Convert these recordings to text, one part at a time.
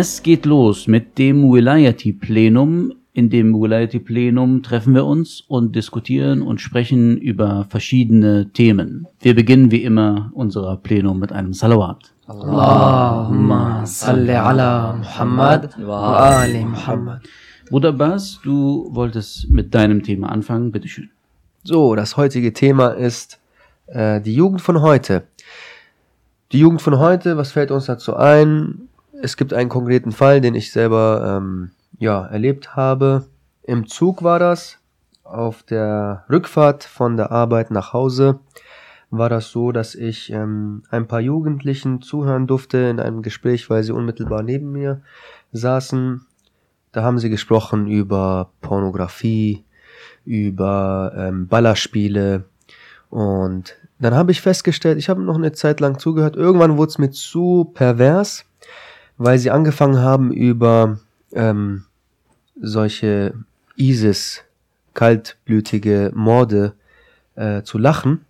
Es geht los mit dem Wilayati-Plenum. In dem Wilayati-Plenum treffen wir uns und diskutieren und sprechen über verschiedene Themen. Wir beginnen wie immer unser Plenum mit einem Salawat. Allahumma salli ala Muhammad wa ali Muhammad. Bruder Bas, du wolltest mit deinem Thema anfangen. Bitteschön. So, das heutige Thema ist äh, die Jugend von heute. Die Jugend von heute, was fällt uns dazu ein? Es gibt einen konkreten Fall, den ich selber ähm, ja, erlebt habe. Im Zug war das. Auf der Rückfahrt von der Arbeit nach Hause war das so, dass ich ähm, ein paar Jugendlichen zuhören durfte in einem Gespräch, weil sie unmittelbar neben mir saßen. Da haben sie gesprochen über Pornografie, über ähm, Ballerspiele und dann habe ich festgestellt, ich habe noch eine Zeit lang zugehört, irgendwann wurde es mir zu pervers weil sie angefangen haben über ähm, solche ISIS kaltblütige Morde äh, zu lachen.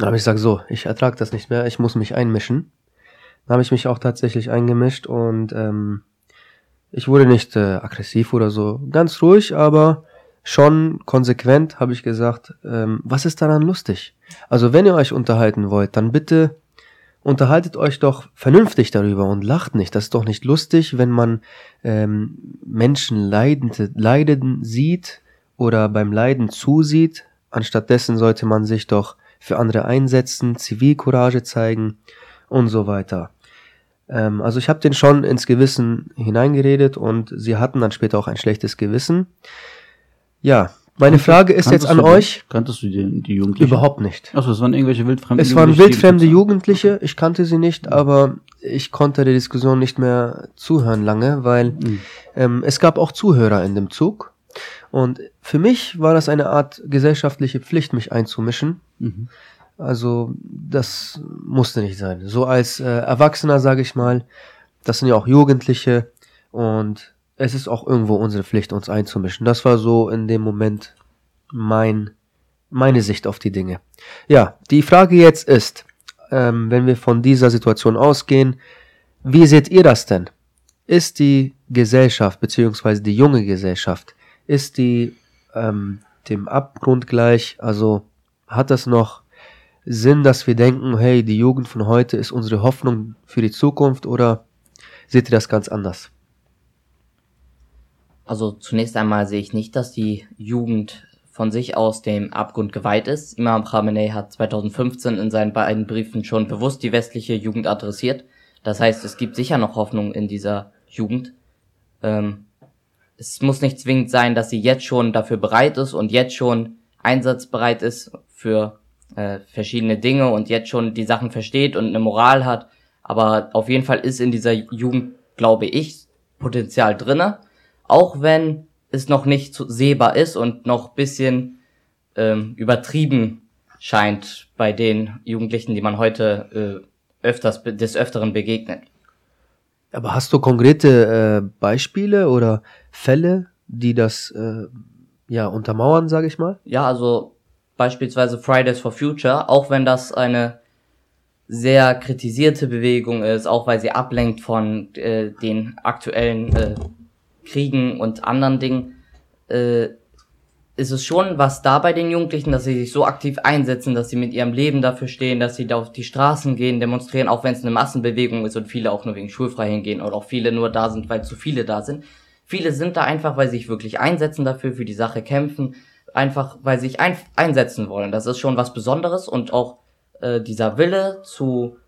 Habe ich gesagt, so, ich ertrage das nicht mehr, ich muss mich einmischen. Da habe ich mich auch tatsächlich eingemischt und ähm, ich wurde nicht äh, aggressiv oder so, ganz ruhig, aber schon konsequent habe ich gesagt, ähm, was ist daran lustig? Also wenn ihr euch unterhalten wollt, dann bitte unterhaltet euch doch vernünftig darüber und lacht nicht. Das ist doch nicht lustig, wenn man ähm, Menschen leidende, leiden sieht oder beim Leiden zusieht. Anstattdessen sollte man sich doch für andere einsetzen, Zivilcourage zeigen und so weiter. Ähm, also ich habe den schon ins Gewissen hineingeredet und sie hatten dann später auch ein schlechtes Gewissen. Ja, meine Frage ist jetzt an euch. Kanntest du die, die Jugendlichen? Überhaupt nicht. Achso, es waren irgendwelche wildfremde Es waren wildfremde Jugendliche, ich kannte sie nicht, aber ich konnte der Diskussion nicht mehr zuhören lange, weil mhm. ähm, es gab auch Zuhörer in dem Zug. Und für mich war das eine Art gesellschaftliche Pflicht, mich einzumischen. Mhm. Also das musste nicht sein. So als äh, Erwachsener, sage ich mal, das sind ja auch Jugendliche und es ist auch irgendwo unsere Pflicht, uns einzumischen. Das war so in dem Moment mein, meine Sicht auf die Dinge. Ja, die Frage jetzt ist, ähm, wenn wir von dieser Situation ausgehen, wie seht ihr das denn? Ist die Gesellschaft, beziehungsweise die junge Gesellschaft, ist die ähm, dem Abgrund gleich? Also hat das noch Sinn, dass wir denken, hey, die Jugend von heute ist unsere Hoffnung für die Zukunft oder seht ihr das ganz anders? Also zunächst einmal sehe ich nicht, dass die Jugend von sich aus dem Abgrund geweiht ist. Imam Khamenei hat 2015 in seinen beiden Briefen schon bewusst die westliche Jugend adressiert. Das heißt, es gibt sicher noch Hoffnung in dieser Jugend. Ähm, es muss nicht zwingend sein, dass sie jetzt schon dafür bereit ist und jetzt schon einsatzbereit ist für äh, verschiedene Dinge und jetzt schon die Sachen versteht und eine Moral hat. Aber auf jeden Fall ist in dieser Jugend, glaube ich, Potenzial drinne auch wenn es noch nicht sehbar ist und noch bisschen ähm, übertrieben scheint bei den Jugendlichen, die man heute äh, öfters des Öfteren begegnet. Aber hast du konkrete äh, Beispiele oder Fälle, die das äh, ja untermauern, sage ich mal? Ja, also beispielsweise Fridays for Future, auch wenn das eine sehr kritisierte Bewegung ist, auch weil sie ablenkt von äh, den aktuellen äh, Kriegen und anderen Dingen, äh, ist es schon was da bei den Jugendlichen, dass sie sich so aktiv einsetzen, dass sie mit ihrem Leben dafür stehen, dass sie da auf die Straßen gehen, demonstrieren, auch wenn es eine Massenbewegung ist und viele auch nur wegen schulfrei hingehen oder auch viele nur da sind, weil zu viele da sind. Viele sind da einfach, weil sie sich wirklich einsetzen dafür, für die Sache kämpfen, einfach weil sie sich ein einsetzen wollen. Das ist schon was Besonderes und auch äh, dieser Wille zu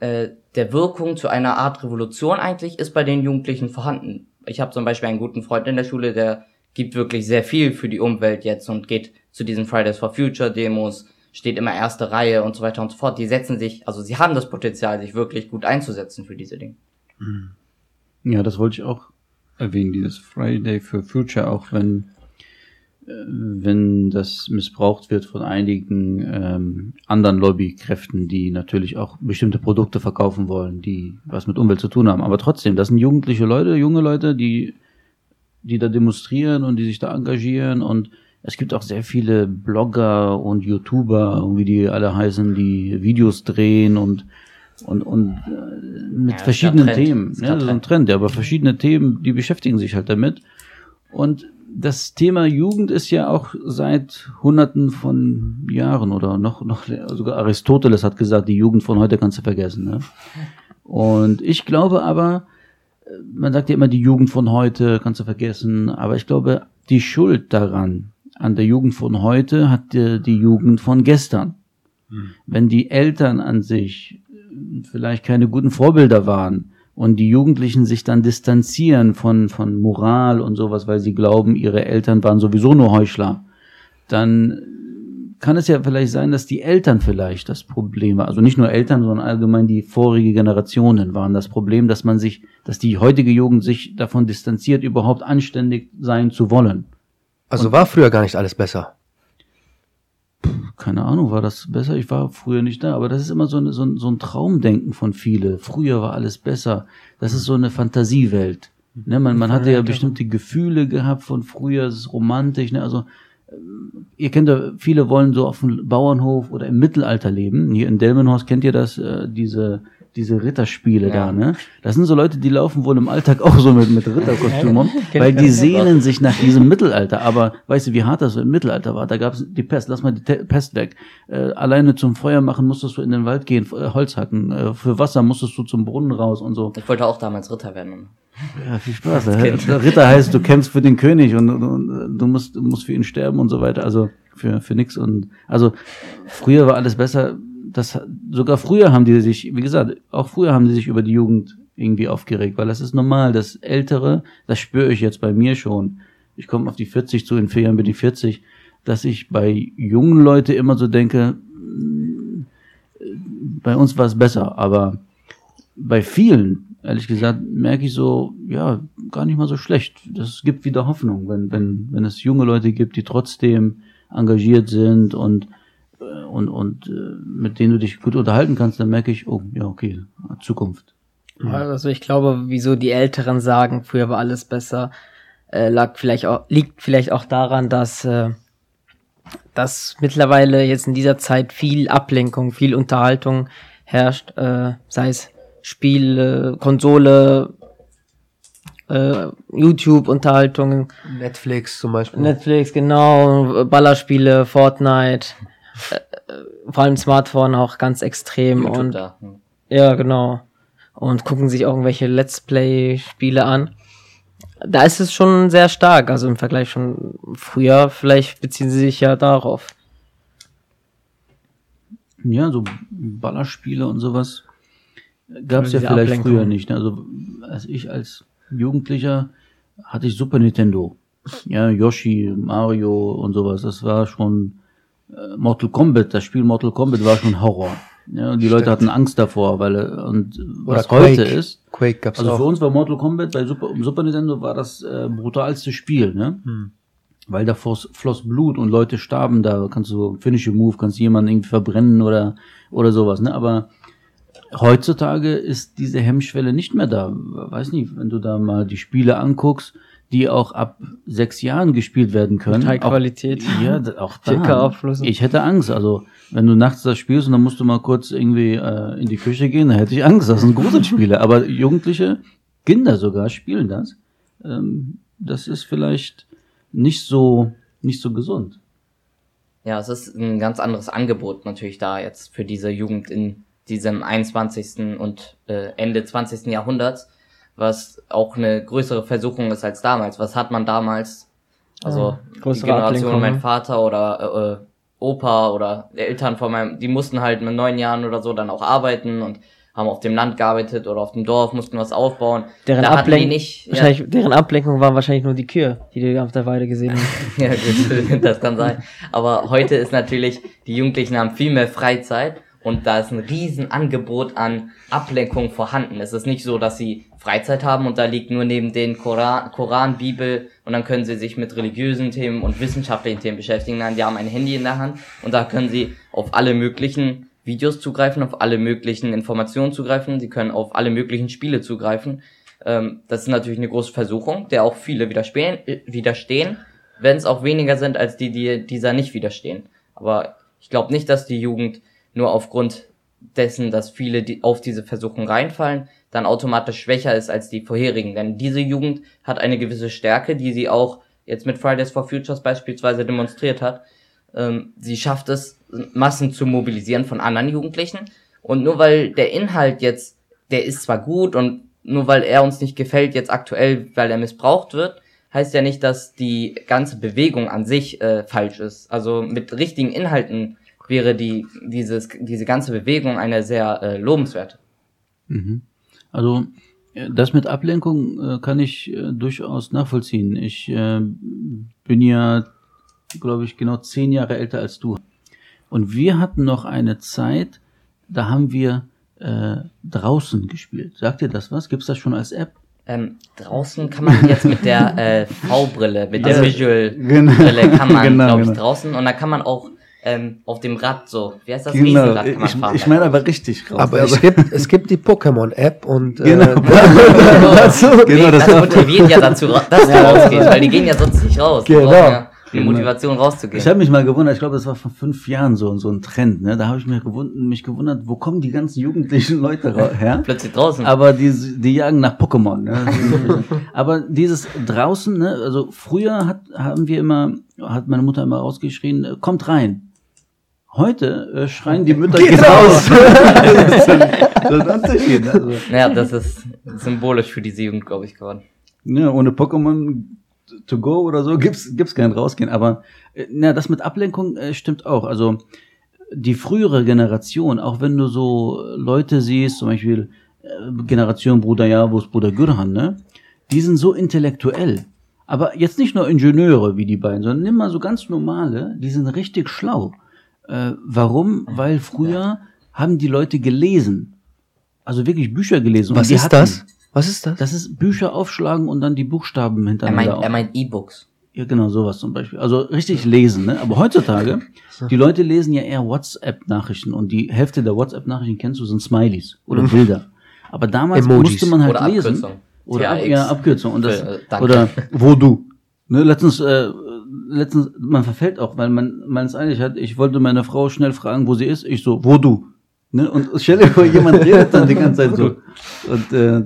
äh, der Wirkung zu einer Art Revolution eigentlich ist bei den Jugendlichen vorhanden ich habe zum Beispiel einen guten Freund in der Schule, der gibt wirklich sehr viel für die Umwelt jetzt und geht zu diesen Fridays for Future Demos, steht immer erste Reihe und so weiter und so fort. Die setzen sich, also sie haben das Potenzial, sich wirklich gut einzusetzen für diese Dinge. Mhm. Ja, das wollte ich auch erwähnen, dieses Friday for Future, auch wenn wenn das missbraucht wird von einigen ähm, anderen Lobbykräften, die natürlich auch bestimmte Produkte verkaufen wollen, die was mit Umwelt zu tun haben. Aber trotzdem, das sind jugendliche Leute, junge Leute, die, die da demonstrieren und die sich da engagieren und es gibt auch sehr viele Blogger und YouTuber, wie die alle heißen, die Videos drehen und und, und äh, mit Ja, verschiedenen. Themen. Grad Das ist ein Trend. Trend, ja, aber verschiedene Themen, die beschäftigen sich halt damit. Und das Thema Jugend ist ja auch seit Hunderten von Jahren oder noch, noch sogar Aristoteles hat gesagt, die Jugend von heute kannst du vergessen. Ne? Und ich glaube aber, äh, man sagt ja immer, die Jugend von heute kannst du vergessen, aber ich glaube, die Schuld daran, an der Jugend von heute, hat die, die Jugend von gestern. Wenn die Eltern an sich äh, vielleicht keine guten Vorbilder waren und die Jugendlichen sich dann distanzieren von, von Moral und sowas, weil sie glauben, ihre Eltern waren sowieso nur Heuchler, dann kann es ja vielleicht sein, dass die Eltern vielleicht das Problem war. Also nicht nur Eltern, sondern allgemein die vorige Generationen waren das Problem, dass man sich, dass die heutige Jugend sich davon distanziert, überhaupt anständig sein zu wollen. Also war früher gar nicht alles besser. Keine Ahnung, war das besser? Ich war früher nicht da, aber das ist immer so, eine, so, ein, so ein Traumdenken von viele. Früher war alles besser. Das ist so eine Fantasiewelt. Ne, man, man hatte ja bestimmte Gefühle gehabt von früher, es ist romantisch. Ne? Also ähm, ihr kennt ja, viele wollen so auf dem Bauernhof oder im Mittelalter leben. Hier in Delmenhorst kennt ihr das, äh, diese, diese Ritterspiele Ja. da, ne? Das sind so Leute, die laufen wohl im Alltag auch so mit, mit Ritterkostüm rum, Kennt weil die das sehnen sich nach diesem Mittelalter. Aber weißt du, wie hart das im Mittelalter war? Da gab es die Pest, lass mal die Te Pest weg. Äh, alleine zum Feuer machen musstest du in den Wald gehen, äh, Holz hacken. Äh, für Wasser musstest du zum Brunnen raus und so. Ich wollte auch damals Ritter werden. Ja, viel Spaß. Der Ritter heißt, du kämpfst für den König und, und, und du musst, musst für ihn sterben und so weiter. Also für, für nix. Und also früher war alles besser. Das, sogar früher haben die sich, wie gesagt, auch früher haben die sich über die Jugend irgendwie aufgeregt, weil das ist normal. Das Ältere, das spüre ich jetzt bei mir schon. Ich komme auf die 40 zu, in vier Jahren bin ich 40, dass ich bei jungen Leute immer so denke, mm, bei uns war es besser, aber bei vielen, ehrlich gesagt, merke ich so, ja, gar nicht mal so schlecht. Das gibt wieder Hoffnung, wenn, wenn, wenn es junge Leute gibt, die trotzdem engagiert sind und, und, und äh, mit denen du dich gut unterhalten kannst, dann merke ich, oh, ja, okay, Zukunft. Also ich glaube, wieso die Älteren sagen, früher war alles besser, äh, lag vielleicht auch, liegt vielleicht auch daran, dass, äh, dass mittlerweile jetzt in dieser Zeit viel Ablenkung, viel Unterhaltung herrscht, äh, sei es Spiele, Konsole, äh, YouTube-Unterhaltungen, Netflix zum Beispiel. Netflix, genau, Ballerspiele, Fortnite, äh, äh, vor allem Smartphone auch ganz extrem YouTube und da. Hm. ja, genau. Und gucken sich auch irgendwelche Let's Play-Spiele an. Da ist es schon sehr stark, also im Vergleich schon früher, vielleicht beziehen sie sich ja darauf. Ja, so Ballerspiele und sowas gab es ja vielleicht Ablenkung. früher nicht. ne? Also als ich als Jugendlicher hatte ich Super Nintendo. Ja, Yoshi, Mario und sowas. Das war schon äh, Mortal Kombat. Das Spiel Mortal Kombat war schon Horror. Ja, und die Leute hatten Angst davor, weil und was Oder heute Quake. ist. Quake gab's Also auch. für uns war Mortal Kombat bei Super, Super Nintendo war das äh, brutalste Spiel, ne? Hm. Weil da floss, floss Blut und Leute starben da. Kannst du Finish Move, kannst jemanden irgendwie verbrennen oder oder sowas, ne? Aber heutzutage ist diese Hemmschwelle nicht mehr da. Weiß nicht, wenn du da mal die Spiele anguckst, die auch ab sechs Jahren gespielt werden können. Mit High-Qualität. Auch, ja, da- auch 4K da. Ich hätte Angst. Also, wenn du nachts das spielst und dann musst du mal kurz irgendwie äh, in die Küche gehen, dann hätte ich Angst. Das sind Gruselspiele. Aber Jugendliche, Kinder sogar, spielen das. Ähm, das ist vielleicht nicht so, nicht so gesund. Ja, es ist ein ganz anderes Angebot natürlich da jetzt für diese Jugend in diesem 21. und äh, Ende 20. Jahrhunderts, was auch eine größere Versuchung ist als damals. Was hat man damals? Also Ja, die Generation Ablenkung, mein ne? Vater oder äh, äh, Opa oder Eltern von meinem, die mussten halt mit neun Jahren oder so dann auch arbeiten und haben auf dem Land gearbeitet oder auf dem Dorf, mussten was aufbauen. Deren, da hatten die Ablenk nicht, ja, wahrscheinlich, deren Ablenkung waren wahrscheinlich nur die Kühe, die du auf der Weide gesehen hast. Ja, gut, das kann sein. Aber heute ist natürlich, die Jugendlichen haben viel mehr Freizeit und da ist ein riesen Angebot an Ablenkung vorhanden. Es ist nicht so, dass sie Freizeit haben und da liegt nur neben den Koran, Koran Bibel und dann können sie sich mit religiösen Themen und wissenschaftlichen Themen beschäftigen. Nein, die haben ein Handy in der Hand und da können sie auf alle möglichen Videos zugreifen, auf alle möglichen Informationen zugreifen, sie können auf alle möglichen Spiele zugreifen. Ähm, das ist natürlich eine große Versuchung, der auch viele widerstehen, äh, widerstehen wenn es auch weniger sind als die, die dieser nicht widerstehen. Aber ich glaube nicht, dass die Jugend nur aufgrund dessen, dass viele die auf diese Versuchung reinfallen, dann automatisch schwächer ist als die vorherigen. Denn diese Jugend hat eine gewisse Stärke, die sie auch jetzt mit Fridays for Futures beispielsweise demonstriert hat. Ähm, sie schafft es, Massen zu mobilisieren von anderen Jugendlichen. Und nur weil der Inhalt jetzt, der ist zwar gut und nur weil er uns nicht gefällt jetzt aktuell, weil er missbraucht wird, heißt ja nicht, dass die ganze Bewegung an sich äh, falsch ist. Also mit richtigen Inhalten wäre die dieses diese ganze Bewegung eine sehr äh, lobenswerte. Mhm. Also äh, das mit Ablenkung äh, kann ich äh, durchaus nachvollziehen. Ich äh, bin ja, glaube ich, genau zehn Jahre älter als du. Und wir hatten noch eine Zeit, da haben wir äh, draußen gespielt. Sagt ihr das was? Gibt's das schon als App? Ähm, draußen kann man jetzt mit der äh, V-Brille, mit der Also, Visual-Brille genau. kann man, Genau, glaube ich, genau. draußen und da kann man auch ähm, auf dem Rad so, wie heißt das, Genau, Riesenrad kann man ich, fahren. ich meine aber richtig raus. Aber es gibt, es gibt die Pokémon-App und äh, Genau. dazu, Genau, das das, motiviert ja dazu, dass du rausgehst, weil die gehen ja sonst nicht raus. Die Genau. die Genau. Motivation rauszugehen. Ich habe mich mal gewundert, ich glaube, das war vor fünf Jahren so, so ein Trend. Ne? Da habe ich mir gewundert, mich gewundert, wo kommen die ganzen jugendlichen Leute her? Plötzlich draußen. Aber die, die jagen nach Pokémon. Ne? Aber dieses draußen, ne? also früher hat, haben wir immer, hat meine Mutter immer rausgeschrien, äh, kommt rein. Heute äh, schreien die Mütter, geht raus. das ist ein, das ist ein Unterschied. Also, naja, das ist symbolisch für diese Jugend, glaube ich, geworden. ne, ohne Pokémon to go oder so gibt's gibt's kein rausgehen. Aber äh, na, das mit Ablenkung äh, stimmt auch. Also die frühere Generation, auch wenn du so Leute siehst, zum Beispiel äh, Generation Bruder Javus, Bruder Gürhan, ne, die sind so intellektuell. Aber jetzt nicht nur Ingenieure wie die beiden, sondern nimm mal so ganz normale, die sind richtig schlau. Äh, warum? Weil früher haben die Leute gelesen. Also wirklich Bücher gelesen. Was ist hatten- das? Was ist das? das ist Bücher aufschlagen und dann die Buchstaben Er hintereinander. meint, er meint E-Books. ja, genau, sowas zum Beispiel. Also richtig lesen, ne? Aber heutzutage, die Leute lesen ja eher WhatsApp-Nachrichten und die Hälfte der WhatsApp-Nachrichten kennst du, sind Smileys oder Bilder. Aber damals Emojis. musste man halt Oder lesen. Abkürzung. Oder ab, THX. ja, Abkürzung. Und das, Für, äh, oder wo du. Ne, letztens, äh, letztens, man verfällt auch, weil man, man es eilig hat, ich wollte meine Frau schnell fragen, wo sie ist. Ich so, wo du? Ne? Und stell dir vor, jemand redet dann die ganze Zeit so. Und äh,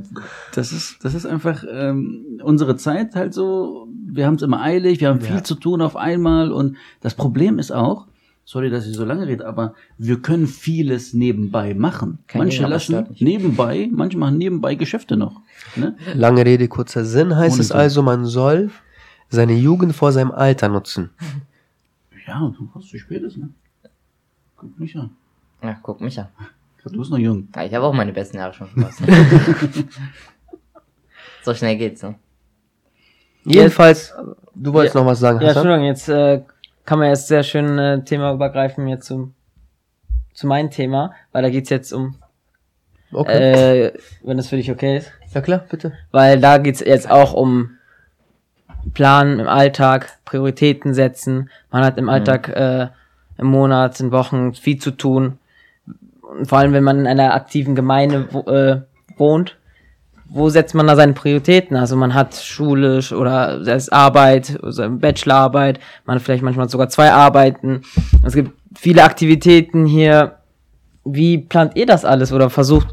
das ist, das ist einfach ähm, unsere Zeit halt so. Wir haben es immer eilig, wir haben viel Ja. zu tun auf einmal. Und das Problem ist auch, sorry, dass ich so lange rede, aber wir können vieles nebenbei machen. Kein manche lassen nebenbei, manche machen nebenbei Geschäfte noch. Ne? Lange Rede, kurzer Sinn heißt Ohne es also, man soll seine Jugend vor seinem Alter nutzen. Ja, du was zu spät ist, ne? Guck mich an. Ja, guck mich an. Du bist noch jung. Ja, ich habe auch meine besten Jahre schon verpasst. so schnell geht's, ne? Jedenfalls, du wolltest Ja. noch was sagen, Ja, Hassan? Entschuldigung, jetzt äh, kann man jetzt sehr schön äh, Thema übergreifen jetzt zum, zu meinem Thema, weil da geht's jetzt um, Okay. äh, wenn das für dich okay ist, ja klar, bitte. weil da geht's jetzt auch um Planen im Alltag, Prioritäten setzen. Man hat im Alltag äh, im Monat, in Wochen viel zu tun. Und vor allem, wenn man in einer aktiven Gemeinde wo, äh, wohnt, wo setzt man da seine Prioritäten? Also man hat schulisch oder das Arbeit, also Bachelorarbeit, man hat vielleicht manchmal sogar zwei Arbeiten. Es gibt viele Aktivitäten hier. Wie plant ihr das alles oder versucht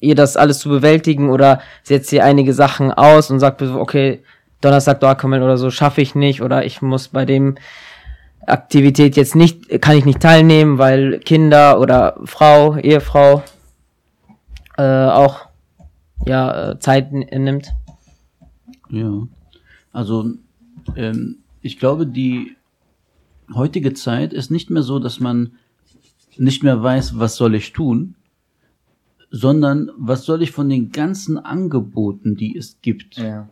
ihr das alles zu bewältigen oder setzt ihr einige Sachen aus und sagt, okay, Donnerstag Dortmund oder so schaffe ich nicht oder ich muss bei dem Aktivität jetzt nicht, kann ich nicht teilnehmen, weil Kinder oder Frau, Ehefrau äh, auch ja äh, Zeit nimmt. Ja. Also, ähm, ich glaube, die heutige Zeit ist nicht mehr so, dass man nicht mehr weiß, was soll ich tun, sondern was soll ich von den ganzen Angeboten, die es gibt, Ja.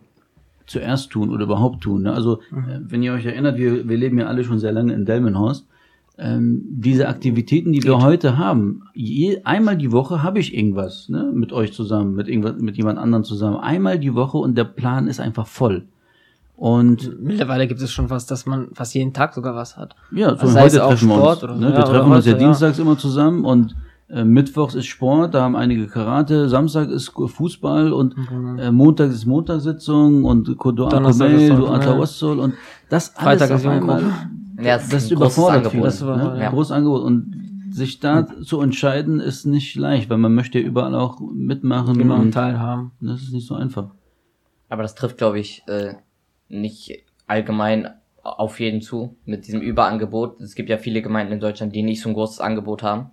Zuerst tun oder überhaupt tun. Ne? Also, äh, wenn ihr euch erinnert, wir, wir leben ja alle schon sehr lange in Delmenhorst. Ähm, diese Aktivitäten, die wir heute haben, je, einmal die Woche habe ich irgendwas ne? mit euch zusammen, mit, irgendwas, mit jemand anderem zusammen. Einmal die Woche und der Plan ist einfach voll. Und Mittlerweile gibt es schon was, dass man fast jeden Tag sogar was hat. ja, so Also heute auch treffen wir uns. oder- ne? ja, wir treffen uns ja ja. dienstags immer zusammen und Mittwochs ist Sport, da haben einige Karate, Samstag ist Fußball und äh, Montag ist Montagssitzung und Kodo Donnerstag ist Akobel, du. Atawassol und das alles Freitag auf ist einmal, Ja, das ein großes überfordert Angebot. viele. Das überfordert, ne? ja. Großes Angebot und sich da zu entscheiden, ist nicht leicht, weil man möchte ja überall auch mitmachen Genau, und teilhaben. das ist nicht so einfach. Aber das trifft, glaube ich, äh, nicht allgemein auf jeden zu mit diesem Überangebot. Es gibt ja viele Gemeinden in Deutschland, die nicht so ein großes Angebot haben.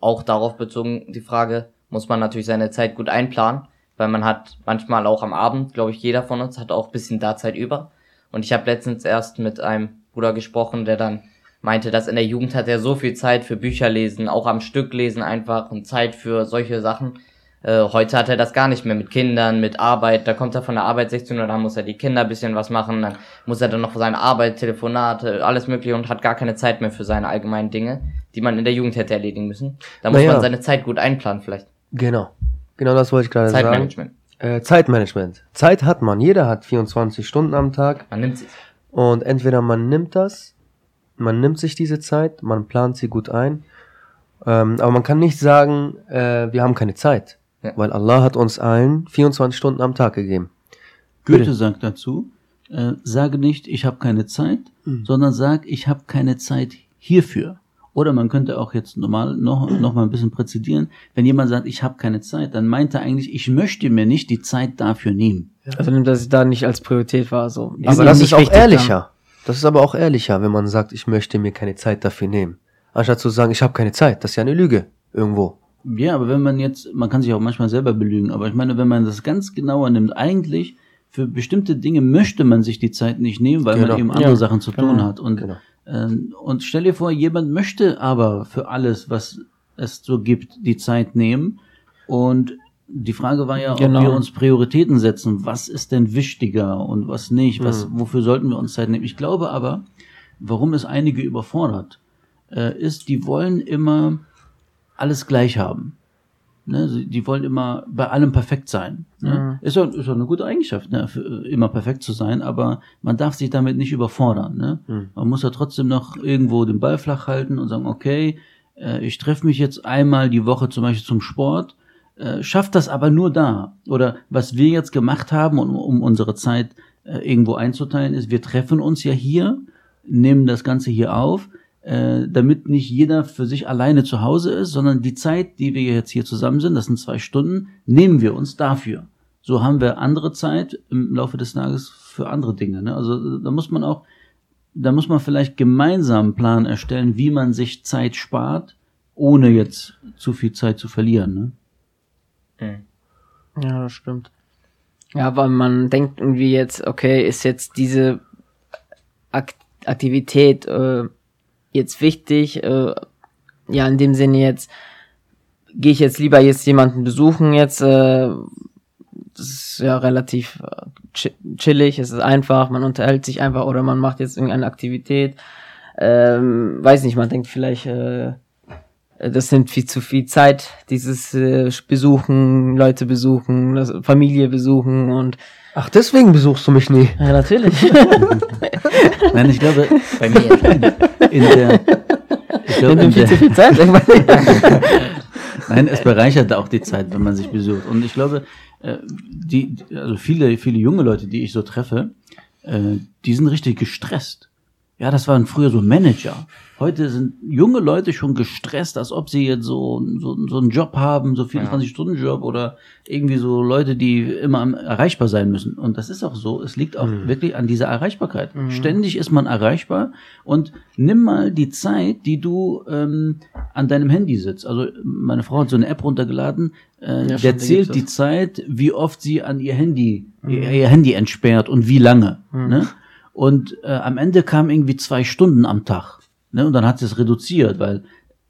Auch darauf bezogen die Frage, muss man natürlich seine Zeit gut einplanen, weil man hat manchmal auch am Abend, glaube ich, jeder von uns hat auch bisschen da Zeit über. Und ich habe letztens erst mit einem Bruder gesprochen, der dann meinte, dass in der Jugend hat er so viel Zeit für Bücher lesen, auch am Stück lesen einfach und Zeit für solche Sachen. Äh, heute hat er das gar nicht mehr mit Kindern, mit Arbeit. Da kommt er von der Arbeit 16 Uhr, dann muss er die Kinder ein bisschen was machen, dann muss er dann noch für seine Arbeit, Telefonate, alles mögliche und hat gar keine Zeit mehr für seine allgemeinen Dinge, die man in der Jugend hätte erledigen müssen. Da muss Naja. man seine Zeit gut einplanen vielleicht. Genau. Genau das wollte ich gerade sagen. Zeitmanagement. Äh, Zeitmanagement. Zeit hat man. Jeder hat 24 Stunden am Tag. Man nimmt sich. Und entweder man nimmt das, man nimmt sich diese Zeit, man plant sie gut ein. Ähm, aber man kann nicht sagen, äh, wir haben keine Zeit. Ja. Weil Allah hat uns allen 24 Stunden am Tag gegeben. Goethe Bitte. sagt dazu, äh, sage nicht, ich habe keine Zeit, Mhm. sondern sag, ich habe keine Zeit hierfür. Oder man könnte auch jetzt normal noch, noch mal ein bisschen präzidieren. Wenn jemand sagt, ich habe keine Zeit, dann meint er eigentlich, ich möchte mir nicht die Zeit dafür nehmen. Also nimmt das da nicht als Priorität wahr. So. aber ihm das ist auch ehrlicher. Das ist aber auch ehrlicher, wenn man sagt, ich möchte mir keine Zeit dafür nehmen. Anstatt zu sagen, ich habe keine Zeit. Das ist ja eine Lüge. Irgendwo. Ja, aber wenn man jetzt, man kann sich auch manchmal selber belügen, aber ich meine, wenn man das ganz genauer nimmt, eigentlich für bestimmte Dinge möchte man sich die Zeit nicht nehmen, weil Genau. man eben andere Ja, Sachen zu genau. tun hat. Und, Genau. ähm, und stell dir vor, jemand möchte aber für alles, was es so gibt, die Zeit nehmen. Und die Frage war ja, Genau. ob wir uns Prioritäten setzen. Was ist denn wichtiger und was nicht? Was, wofür sollten wir uns Zeit nehmen? Ich glaube aber, warum es einige überfordert, äh, ist, die wollen immer alles gleich haben. Ne, die wollen immer bei allem perfekt sein. Ne? Ist, ja, ist ja eine gute Eigenschaft, ne? für, äh, immer perfekt zu sein, aber man darf sich damit nicht überfordern. Ne? Man muss ja trotzdem noch irgendwo den Ball flach halten und sagen, okay, äh, ich treffe mich jetzt einmal die Woche zum Beispiel zum Sport, äh, schafft das aber nur da. Oder was wir jetzt gemacht haben, um, um unsere Zeit äh, irgendwo einzuteilen, ist, wir treffen uns ja hier, nehmen das Ganze hier auf, äh, damit nicht jeder für sich alleine zu Hause ist, sondern die Zeit, die wir jetzt hier zusammen sind, das sind zwei Stunden, nehmen wir uns dafür. So haben wir andere Zeit im Laufe des Tages für andere Dinge. Ne? Also da muss man auch, da muss man vielleicht gemeinsam einen Plan erstellen, wie man sich Zeit spart, ohne jetzt zu viel Zeit zu verlieren. Ne? Mhm. Ja, das stimmt. Ja, weil man denkt irgendwie jetzt, okay, ist jetzt diese Ak Aktivität äh, jetzt wichtig? Äh, ja, in dem Sinne jetzt gehe ich jetzt lieber jetzt jemanden besuchen jetzt. Äh, das ist ja relativ äh, chi- chillig, es ist einfach, man unterhält sich einfach oder man macht jetzt irgendeine Aktivität. Ähm, weiß nicht, man denkt vielleicht, äh, das nimmt viel zu viel Zeit, dieses äh, Besuchen, Leute besuchen, das, Familie besuchen und Ach, deswegen besuchst du mich nie. ja, natürlich. Nein, ich glaube, Bei mir. in der, ich glaube, in viel der, zu viel Zeit. Nein, es bereichert auch die Zeit, wenn man sich besucht. Und ich glaube, äh, die, also viele, viele junge Leute, die ich so treffe, äh, die sind richtig gestresst. Ja, das waren früher so Manager. Heute sind junge Leute schon gestresst, als ob sie jetzt so, so, so einen Job haben, so 24-Stunden-Job oder irgendwie so Leute, die immer erreichbar sein müssen. Und das ist auch so. Es liegt auch wirklich an dieser Erreichbarkeit. Ständig ist man erreichbar und nimm mal die Zeit, die du ähm, an deinem Handy sitzt. Also meine Frau hat so eine App runtergeladen, äh, Ja, der zählt die Zeit, wie oft sie an ihr Handy, ihr, ihr Handy entsperrt und wie lange. Ne? Und äh, am Ende kam irgendwie zwei Stunden am Tag. Ne? Und dann hat sie es reduziert, weil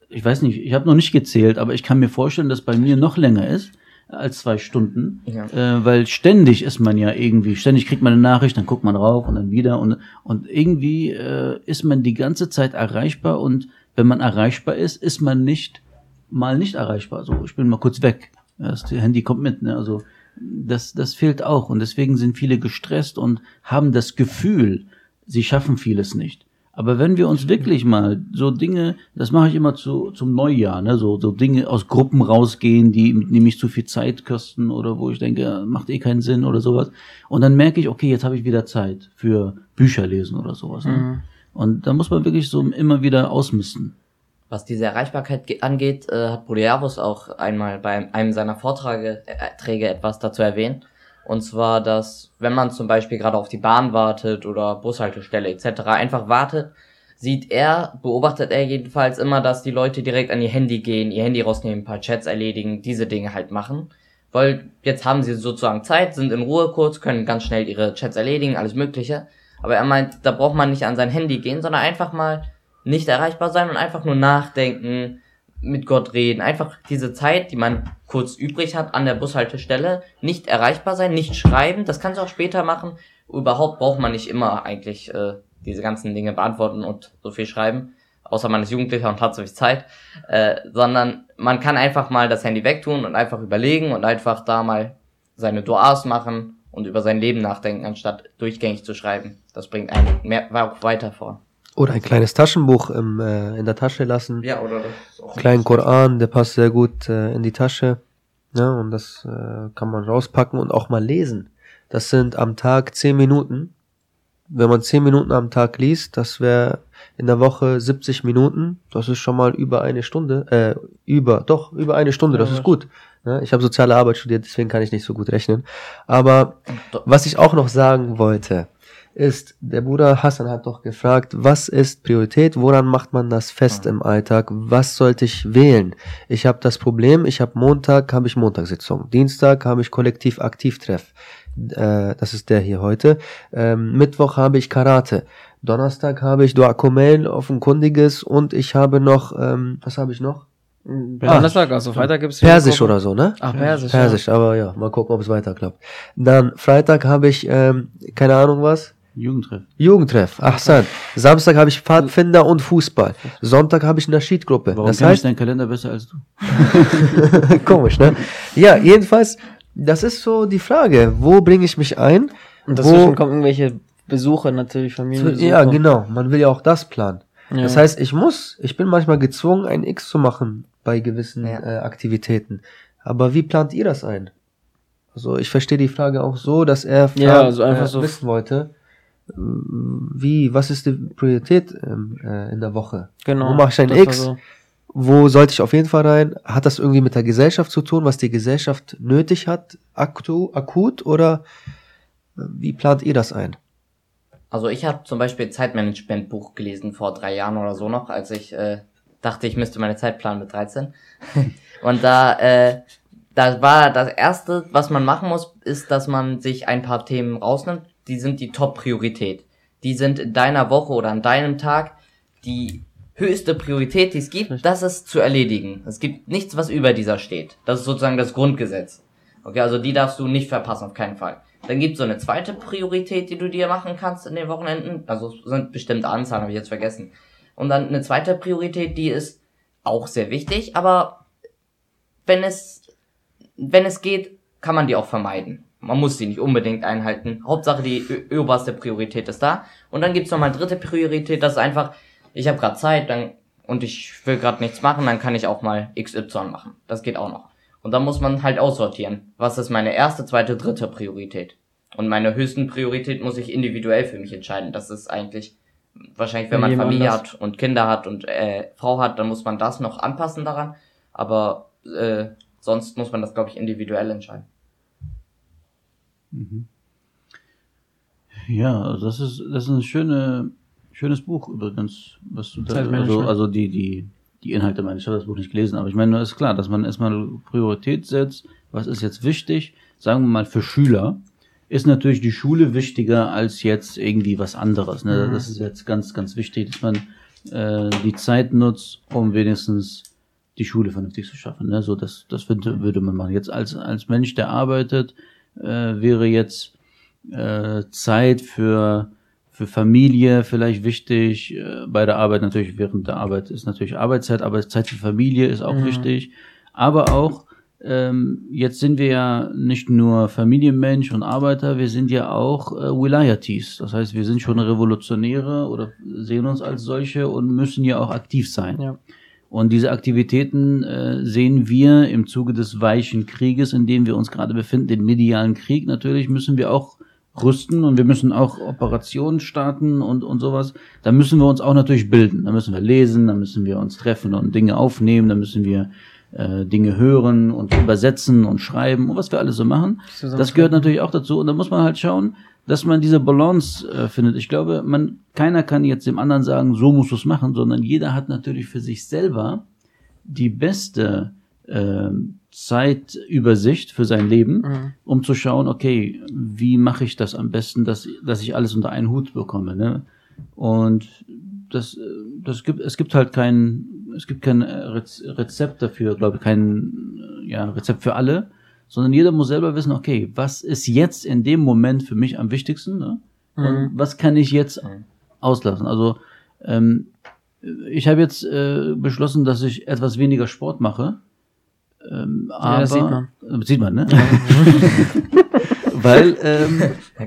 ich weiß nicht, ich habe noch nicht gezählt, aber ich kann mir vorstellen, dass bei mir noch länger ist als zwei Stunden, Ja. äh, weil ständig ist man ja irgendwie, ständig kriegt man eine Nachricht, dann guckt man rauf und dann wieder und und irgendwie äh, ist man die ganze Zeit erreichbar und wenn man erreichbar ist, ist man nicht mal nicht erreichbar. So, ich bin mal kurz weg. Das Handy kommt mit, ne? Also das, das fehlt auch. Und deswegen sind viele gestresst und haben das Gefühl, sie schaffen vieles nicht. Aber wenn wir uns wirklich mal so Dinge, das mache ich immer zu, zum Neujahr, ne, so, so Dinge aus Gruppen rausgehen, die nämlich zu viel Zeit kosten oder wo ich denke, macht eh keinen Sinn oder sowas. Und dann merke ich, okay, jetzt habe ich wieder Zeit für Bücher lesen oder sowas. Ne? Und da muss man wirklich so immer wieder ausmisten. Was diese Erreichbarkeit ge- angeht, äh, hat Bruder Javus auch einmal bei einem seiner Vorträge äh, etwas dazu erwähnt. Und zwar, dass wenn man zum Beispiel gerade auf die Bahn wartet oder Bushaltestelle etc. einfach wartet, sieht er, beobachtet er jedenfalls immer, dass die Leute direkt an ihr Handy gehen, ihr Handy rausnehmen, ein paar Chats erledigen, diese Dinge halt machen. Weil jetzt haben sie sozusagen Zeit, sind in Ruhe kurz, können ganz schnell ihre Chats erledigen, alles Mögliche. Aber er meint, da braucht man nicht an sein Handy gehen, sondern einfach mal nicht erreichbar sein und einfach nur nachdenken, mit Gott reden. Einfach diese Zeit, die man kurz übrig hat an der Bushaltestelle, nicht erreichbar sein, nicht schreiben. Das kannst du auch später machen. Überhaupt braucht man nicht immer eigentlich äh, diese ganzen Dinge beantworten und so viel schreiben. Außer man ist Jugendlicher und hat so viel Zeit. Äh, sondern man kann einfach mal das Handy wegtun und einfach überlegen und einfach da mal seine Duas machen und über sein Leben nachdenken, anstatt durchgängig zu schreiben. Das bringt einen mehr, weiter vor. Oder ein kleines Taschenbuch im, äh, in der Tasche lassen. Ja, oder das auch Kleinen Koran, der passt sehr gut äh, in die Tasche. Ja, und das äh, kann man rauspacken und auch mal lesen. Das sind am Tag zehn Minuten. Wenn man zehn Minuten am Tag liest, das wäre in der Woche 70 Minuten. Das ist schon mal über eine Stunde. Äh, über, doch, über eine Stunde. Das Ja, ist gut. Ja, ich habe soziale Arbeit studiert, deswegen kann ich nicht so gut rechnen. Aber was ich auch noch sagen wollte, ist, der Bruder Hassan hat doch gefragt, was ist Priorität, woran macht man das fest im Alltag, was sollte ich wählen? Ich habe das Problem, ich habe Montag, habe ich Montagssitzung, Dienstag habe ich kollektiv Aktivtreff, äh, das ist der hier heute, ähm, Mittwoch habe ich Karate, Donnerstag habe ich Dua Kumail, offenkundiges und ich habe noch, ähm, was habe ich noch? Donnerstag, also Freitag gibt's Persisch oder so, ne? Ach, Persisch. Persisch, aber ja, mal gucken, ob es weiter klappt. Dann Freitag habe ich, ähm, keine Ahnung was, Jugendtreff. Jugendtreff, Ahsan. Samstag habe ich Pfadfinder und Fußball. Sonntag habe ich eine Schiedgruppe. Warum Das ich heißt, deinen Kalender besser als du? komisch, ne? Ja, jedenfalls, das ist so die Frage, wo bringe ich mich ein? Und wo, dazwischen kommen irgendwelche Besuche natürlich, Familienbesuche. ja, genau, man will ja auch das planen. Ja. Das heißt, ich muss, ich bin manchmal gezwungen, ein X zu machen bei gewissen Ja. äh, Aktivitäten. Aber wie plant ihr das ein? Also ich verstehe die Frage auch so, dass er Ja, also einfach äh, so- wissen wollte, wie, was ist die Priorität ähm, äh, in der Woche? Genau. Wo mache ich ein X? so. Wo sollte ich auf jeden Fall rein? Hat das irgendwie mit der Gesellschaft zu tun, was die Gesellschaft nötig hat, aktu, akut oder äh, wie plant ihr das ein? Also ich habe zum Beispiel ein Zeitmanagement-Buch gelesen vor drei Jahren oder so noch, als ich äh, dachte, ich müsste meine Zeit planen mit 13. Und da, äh, da war das erste, was man machen muss, ist, dass man sich ein paar Themen rausnimmt. Die sind die Top-Priorität. Die sind in deiner Woche oder an deinem Tag die höchste Priorität, die es gibt, das ist zu erledigen. Es gibt nichts, was über dieser steht. Das ist sozusagen das Grundgesetz. Okay, also die darfst du nicht verpassen, auf keinen Fall. Dann gibt's so eine zweite Priorität, die du dir machen kannst in den Wochenenden. Also es sind bestimmte Anzahlen, habe ich jetzt vergessen. Und dann eine zweite Priorität, die ist auch sehr wichtig, aber wenn es, wenn es geht, kann man die auch vermeiden. Man muss sie nicht unbedingt einhalten. Hauptsache die oberste Priorität ist da. Und dann gibt's noch mal dritte Priorität, das ist einfach, ich habe gerade Zeit, dann und ich will gerade nichts machen, dann kann ich auch mal XY machen. Das geht auch noch. Und dann muss man halt aussortieren. Was ist meine erste, zweite, dritte Priorität? Und meine höchsten Priorität muss ich individuell für mich entscheiden. Das ist eigentlich wahrscheinlich, wenn man jedem Familie anders. hat und Kinder hat und äh, Frau hat, dann muss man das noch anpassen daran. Aber äh, sonst muss man das, glaube ich, individuell entscheiden. Ja, also das ist, das ist ein schöne, schönes Buch übrigens, was du da, also, also die, die, die Inhalte meine ich, habe das Buch nicht gelesen, aber ich meine, ist klar, dass man erstmal Priorität setzt, was ist jetzt wichtig, sagen wir mal für Schüler, ist natürlich die Schule wichtiger als jetzt irgendwie was anderes. Ne? Das ist jetzt ganz, ganz wichtig, dass man äh, die Zeit nutzt, um wenigstens die Schule vernünftig zu schaffen. Ne? So, das, das würde, würde man machen. Jetzt als, als Mensch, der arbeitet, wäre jetzt äh, Zeit für, für Familie vielleicht wichtig. Äh, bei der Arbeit natürlich, während der Arbeit ist natürlich Arbeitszeit, aber Zeit für Familie ist auch Mhm. wichtig. Aber auch, ähm, jetzt sind wir ja nicht nur Familienmensch und Arbeiter, wir sind ja auch äh, Wilayatis. Das heißt, wir sind schon Revolutionäre oder sehen uns als solche und müssen ja auch aktiv sein. Ja. Und diese Aktivitäten äh, sehen wir im Zuge des weichen Krieges, in dem wir uns gerade befinden, den medialen Krieg. Natürlich müssen wir auch rüsten und wir müssen auch Operationen starten und, und sowas, da müssen wir uns auch natürlich bilden. Da müssen wir lesen, da müssen wir uns treffen und Dinge aufnehmen, da müssen wir äh, Dinge hören und übersetzen und schreiben und was wir alles so machen. Das gehört natürlich auch dazu und da muss man halt schauen, dass man diese Balance äh, findet. Ich glaube, man keiner kann jetzt dem anderen sagen, so musst du es machen, sondern jeder hat natürlich für sich selber die beste äh, Zeitübersicht für sein Leben, Mhm. um zu schauen, okay, wie mache ich das am besten, dass, dass ich alles unter einen Hut bekomme. Ne? Und das, äh, das gibt, es gibt halt kein, es gibt kein äh, Rez- Rezept dafür, glaube ich, kein äh, ja, Rezept für alle, sondern jeder muss selber wissen, okay, was ist jetzt in dem Moment für mich am wichtigsten ne? und was kann ich jetzt auslassen. Also ähm, ich habe jetzt äh, beschlossen, dass ich etwas weniger Sport mache. Ähm, aber, das sieht man. Äh, Sieht man, ne? Weil ähm,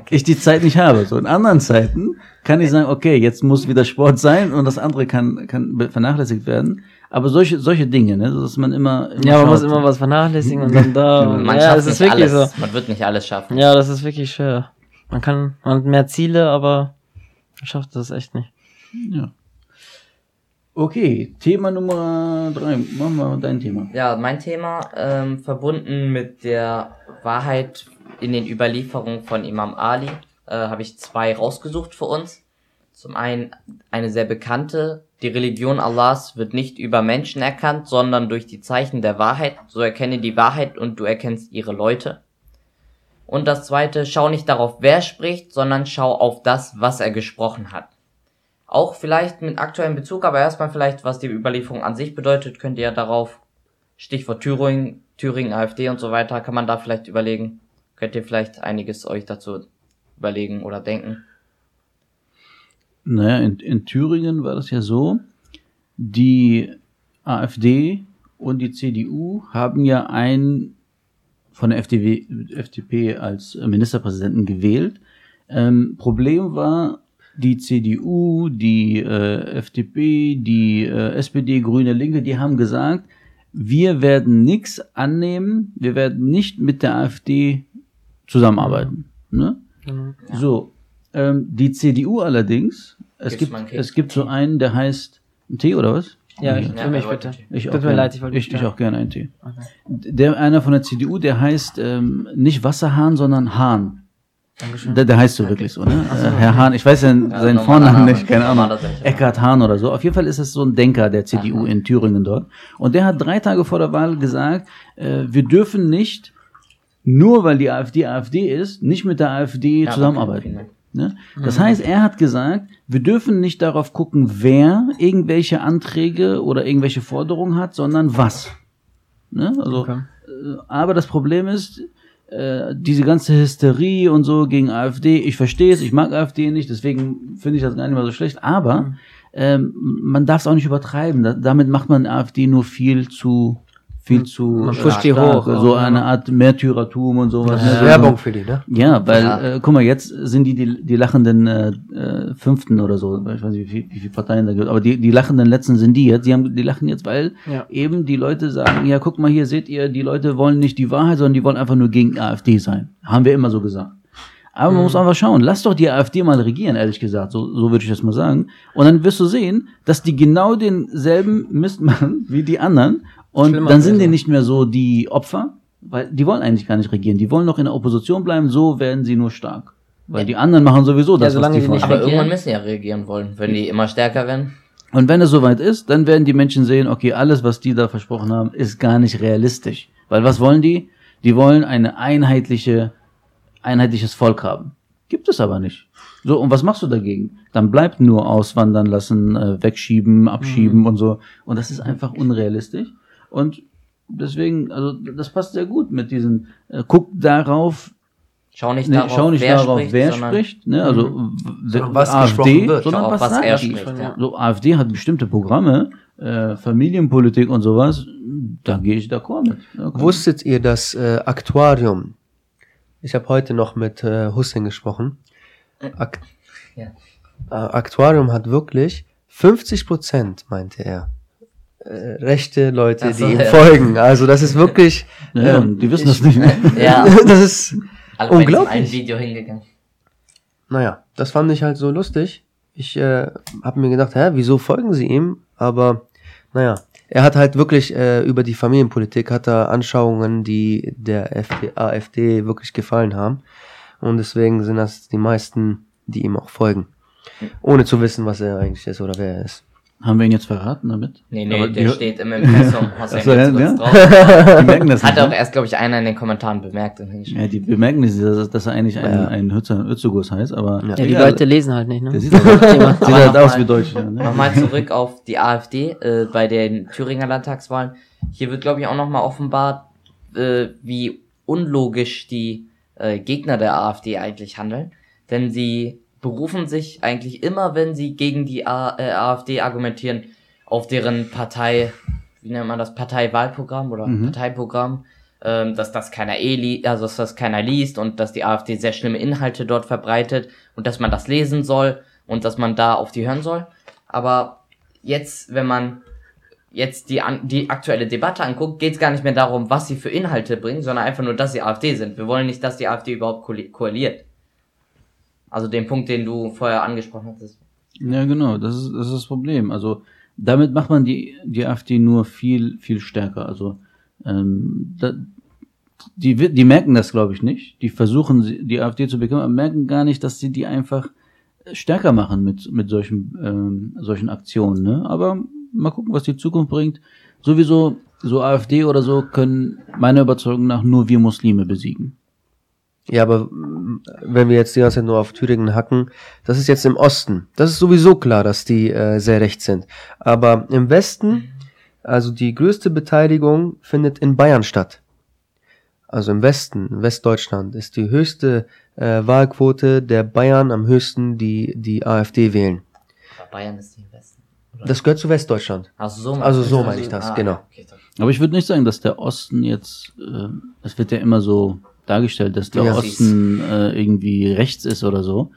ich die Zeit nicht habe. So in anderen Zeiten kann ich sagen, okay, jetzt muss wieder Sport sein und das andere kann, kann be- vernachlässigt werden. Aber solche, solche Dinge, ne, dass man immer, immer Ja, man muss schaut, immer was vernachlässigen und dann da. Man ja, schafft es ist nicht wirklich alles. so. Man wird nicht alles schaffen. Ja, das ist wirklich schwer. Man kann, man hat mehr Ziele, aber man schafft das echt nicht. Ja. Okay, Thema Nummer drei. Machen wir mal dein Thema. Ja, mein Thema, ähm, verbunden mit der Wahrheit in den Überlieferungen von Imam Ali, äh, habe ich zwei rausgesucht für uns. Zum einen eine sehr bekannte, die Religion Allahs wird nicht über Menschen erkannt, sondern durch die Zeichen der Wahrheit. So erkenne die Wahrheit und du erkennst ihre Leute. Und das zweite, schau nicht darauf, wer spricht, sondern schau auf das, was er gesprochen hat. Auch vielleicht mit aktuellem Bezug, aber erstmal vielleicht, was die Überlieferung an sich bedeutet, könnt ihr ja darauf Stichwort Thüringen, Thüringen, AfD und so weiter, kann man da vielleicht überlegen. Könnt ihr vielleicht einiges euch dazu überlegen oder denken? Naja, in, in Thüringen war das ja so, die AfD und die CDU haben ja einen von der FDP, FDP als Ministerpräsidenten gewählt. Ähm, Problem war, die CDU, die äh, FDP, die äh, SPD, Grüne, Linke, die haben gesagt, wir werden nichts annehmen, wir werden nicht mit der AfD zusammenarbeiten. Ne? So, ähm, die CDU allerdings, es Gibt's gibt, es gibt so einen, der heißt ein Tee oder was? Ja, Ja. für mich Ja, bitte. Ich Tut mir gerne. leid, ich wollte ich, ich ja. auch gerne einen Tee. Der einer von der CDU, der heißt ähm, nicht Wasserhahn, sondern Hahn. Dankeschön. Der, der heißt so wirklich so, ne? Äh, Herr Hahn, ich weiß ja seinen Vornamen Name. nicht, keine Ahnung. Eckhard Hahn oder so. Auf jeden Fall ist es so ein Denker der CDU in Thüringen dort. Und der hat drei Tage vor der Wahl gesagt, äh, wir dürfen nicht, nur weil die AfD AfD ist, nicht mit der AfD Ja, zusammenarbeiten. okay, Ne? Das heißt, er hat gesagt, wir dürfen nicht darauf gucken, wer irgendwelche Anträge oder irgendwelche Forderungen hat, sondern was. Ne? Also, Okay. äh, aber das Problem ist, äh, diese ganze Hysterie und so gegen AfD, ich verstehe es, ich mag AfD nicht, deswegen finde ich das gar nicht mehr so schlecht, aber ähm, man darf es auch nicht übertreiben. Da, damit macht man AfD nur viel zu viel zu Man pusht die hoch so eine Art Märtyrertum und sowas. ne? So- Werbung für die, ne? ja, weil, Ja. Äh, guck mal, jetzt sind die die, die lachenden äh, äh, Fünften oder so, ich weiß nicht, wie, viel- wie viele Parteien da gibt, aber die, die lachenden Letzten sind die jetzt, die, haben, die lachen jetzt, weil Ja. eben die Leute sagen, ja, guck mal hier, seht ihr, die Leute wollen nicht die Wahrheit, sondern die wollen einfach nur gegen AfD sein. Haben wir immer so gesagt. Aber man muss einfach schauen, lass doch die AfD mal regieren, ehrlich gesagt, so, so würde ich das mal sagen. Und dann wirst du sehen, dass die genau denselben Mist machen wie die anderen. Und Schlimmer dann sind also. die nicht mehr so die Opfer, weil die wollen eigentlich gar nicht regieren. Die wollen noch in der Opposition bleiben, so werden sie nur stark. Weil die anderen machen sowieso das, solange was die die nicht. Aber regieren? irgendwann müssen ja reagieren wollen, wenn die immer stärker werden. Und wenn es soweit ist, dann werden die Menschen sehen, okay, alles, was die da versprochen haben, ist gar nicht realistisch. Weil was wollen die? Die wollen eine einheitliche, einheitliches Volk haben. Gibt es aber nicht. So, und was machst du dagegen? Dann bleibt nur auswandern lassen, äh, wegschieben, abschieben und so. Und das ist einfach unrealistisch. Und deswegen, also das passt sehr gut mit diesen, äh, guck darauf, Schau nicht nee, darauf, schau nicht wer darauf, spricht, wer sondern spricht, ne? Also Sondern was AfD, gesprochen wird. sondern was, was er die? spricht, ja. So, AfD hat bestimmte Programme, äh, Familienpolitik und sowas, da gehe ich d'accord mit. Komm. Wusstet ihr, dass äh, Aquarium, ich habe heute noch mit äh, Hussein gesprochen, Ak Ja. äh, Aquarium hat wirklich 50 Prozent, meinte er, äh, rechte Leute, so, die ihm ja. folgen. Also das ist wirklich, ja, ähm, die wissen das nicht. Ja, das ist alle unglaublich. einen Video hingegangen. naja, das fand ich halt so lustig. Ich äh, habe mir gedacht, hä, wieso folgen sie ihm? Aber naja, er hat halt wirklich äh, über die Familienpolitik hat er Anschauungen, die der FD, AfD wirklich gefallen haben. Und deswegen sind das die meisten, die ihm auch folgen. Ohne zu wissen, was er eigentlich ist oder wer er ist. Haben wir ihn jetzt verraten damit? Nee, nee, Aber der die- steht im Impressum. Hast du Ach so, ja ja. Die merken das Hat nicht. auch ne? erst, glaube ich, einer in den Kommentaren bemerkt. Ja, die bemerken nicht, dass, dass er eigentlich ein, Ja. ein Hützer, Hützegus heißt, aber Ja, Ja, die. Leute lesen halt nicht, ne? Der sieht halt, sieht halt aus nochmal- wie Deutsch. Ja, ne? Nochmal zurück auf die AfD äh, bei den Thüringer Landtagswahlen. Hier wird, glaube ich, auch nochmal offenbart, äh, wie unlogisch die äh, Gegner der AfD eigentlich handeln. Denn sie berufen sich eigentlich immer, wenn sie gegen die A äh, AfD argumentieren, auf deren Partei, wie nennt man das, Parteiwahlprogramm oder Mhm. Parteiprogramm, ähm, dass das keiner eh li also dass das keiner liest und dass die AfD sehr schlimme Inhalte dort verbreitet und dass man das lesen soll und dass man da auf die hören soll. Aber jetzt, wenn man jetzt die, an, die aktuelle Debatte anguckt, geht es gar nicht mehr darum, was sie für Inhalte bringen, sondern einfach nur, dass sie AfD sind. Wir wollen nicht, dass die AfD überhaupt koali- koaliert. Also den Punkt, den du vorher angesprochen hattest. Ja, genau, das ist, das ist das Problem. Also damit macht man die, die AfD nur viel, viel stärker. Also ähm, da, die, die merken das, glaube ich, nicht. Die versuchen, die AfD zu bekommen, aber merken gar nicht, dass sie die einfach stärker machen mit, mit solchen, ähm, solchen Aktionen. Ne? Aber mal gucken, was die Zukunft bringt. Sowieso, so AfD oder so können meiner Überzeugung nach nur wir Muslime besiegen. Ja, aber mm, wenn wir jetzt die ganze Zeit nur auf Thüringen hacken, das ist jetzt im Osten. Das ist sowieso klar, dass die äh, sehr rechts sind. Aber im Westen, also die größte Beteiligung findet in Bayern statt. Also im Westen, in Westdeutschland, ist die höchste äh, Wahlquote der Bayern am höchsten, die die AfD wählen. Aber Bayern ist nicht im Westen. Das gehört zu Westdeutschland. Also so, Also so meine ich das, Ah, genau. okay. Aber ich würde nicht sagen, dass der Osten jetzt, äh, es wird ja immer so dargestellt, dass der Ja. Osten äh, irgendwie rechts ist oder so.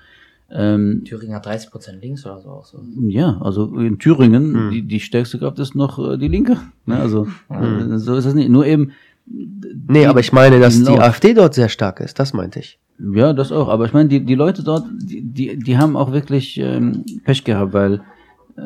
Ähm, Thüringen hat 30% links oder so. Auch so. ja, also in Thüringen, Hm. die, die stärkste Kraft ist noch äh, die Linke. Ne? Also äh, so ist das nicht. Nur eben. Nee, aber ich meine, dass die AfD dort sehr stark ist. Das meinte ich. Ja, das auch. Aber ich meine, die, die Leute dort, die, die, die haben auch wirklich ähm, Pech gehabt, weil äh,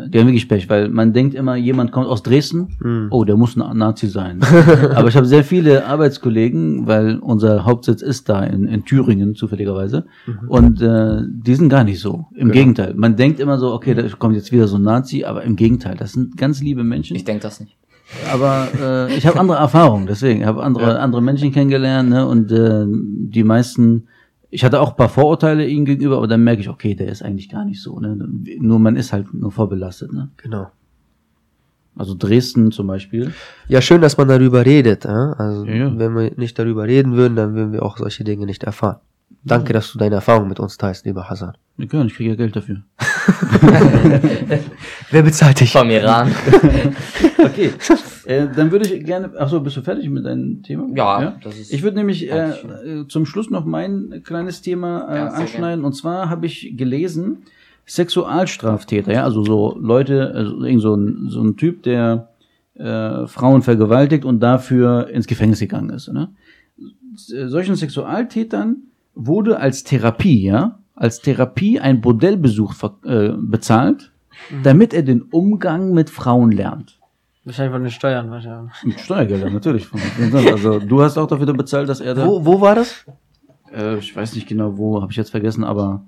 die haben wirklich Pech, weil man denkt immer, jemand kommt aus Dresden, Hm. oh, der muss ein Nazi sein. Aber ich habe sehr viele Arbeitskollegen, weil unser Hauptsitz ist da in, in Thüringen zufälligerweise. Und äh, die sind gar nicht so. Im Gegenteil. Man denkt immer so, okay, da kommt jetzt wieder so ein Nazi, aber im Gegenteil, das sind ganz liebe Menschen. Ich denke das nicht. Aber äh, ich habe andere Erfahrungen, deswegen. Ich habe andere, andere Menschen kennengelernt ne? und äh, die meisten, ich hatte auch ein paar Vorurteile ihm gegenüber, aber dann merke ich, okay, der ist eigentlich gar nicht so. Ne? Nur man ist halt nur vorbelastet. Ne? Genau. Also Dresden zum Beispiel. Ja, schön, dass man darüber redet. Äh? Also, Ja, ja. wenn wir nicht darüber reden würden, dann würden wir auch solche Dinge nicht erfahren. Danke, dass du deine Erfahrung mit uns teilst, lieber Hassan. Können, ich kriege ja Geld dafür. Wer bezahlt dich? Vom Iran. Okay, äh, dann würde ich gerne. Ach so, bist du fertig mit deinem Thema? Ja, das ist- Ich würde nämlich äh, äh, zum Schluss noch mein kleines Thema äh, Ja, anschneiden. Und zwar habe ich gelesen, Sexualstraftäter, ja, also so Leute, also irgend so ein, so ein Typ, der äh, Frauen vergewaltigt und dafür ins Gefängnis gegangen ist. Ne? Solchen Sexualtätern wurde als Therapie, ja, als Therapie ein Bordellbesuch äh, bezahlt, damit er den Umgang mit Frauen lernt. Wahrscheinlich von den Steuern, wahrscheinlich. Mit Steuergeldern, natürlich. Also du hast auch dafür bezahlt, dass er da. Wo, wo war das? Äh, ich weiß nicht genau wo, habe ich jetzt vergessen, aber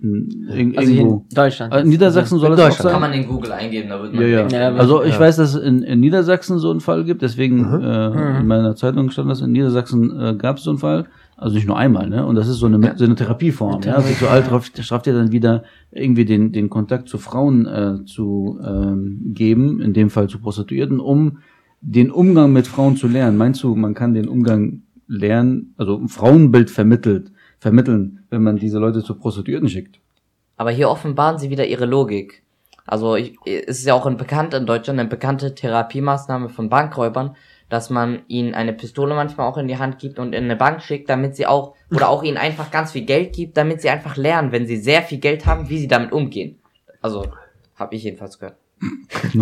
mh, irg Also hier irgendwo. in Deutschland. Äh, in Niedersachsen soll In es auch Deutschland. Kann sein. man in Google eingeben, da wird man Ja, ja. Also ich ja. weiß, dass in, in Niedersachsen so ein Fall gibt, deswegen äh, Mhm. in meiner Zeitung stand das, in Niedersachsen äh, gab es so einen Fall, also nicht nur einmal, ne? Und das ist so eine, so eine Therapieform, ja. Sexualstraftäter dann wieder irgendwie den, den Kontakt zu Frauen äh, zu ähm, geben, in dem Fall zu Prostituierten, um den Umgang mit Frauen zu lernen. Meinst du, man kann den Umgang lernen, also ein Frauenbild vermittelt, vermitteln, wenn man diese Leute zu Prostituierten schickt? Aber hier offenbaren sie wieder ihre Logik. Also ich, es ist ja auch ein bekannt in Deutschland, eine bekannte Therapiemaßnahme von Bankräubern, dass man ihnen eine Pistole manchmal auch in die Hand gibt und in eine Bank schickt, damit sie auch, oder auch ihnen einfach ganz viel Geld gibt, damit sie einfach lernen, wenn sie sehr viel Geld haben, wie sie damit umgehen. Also, habe ich jedenfalls gehört.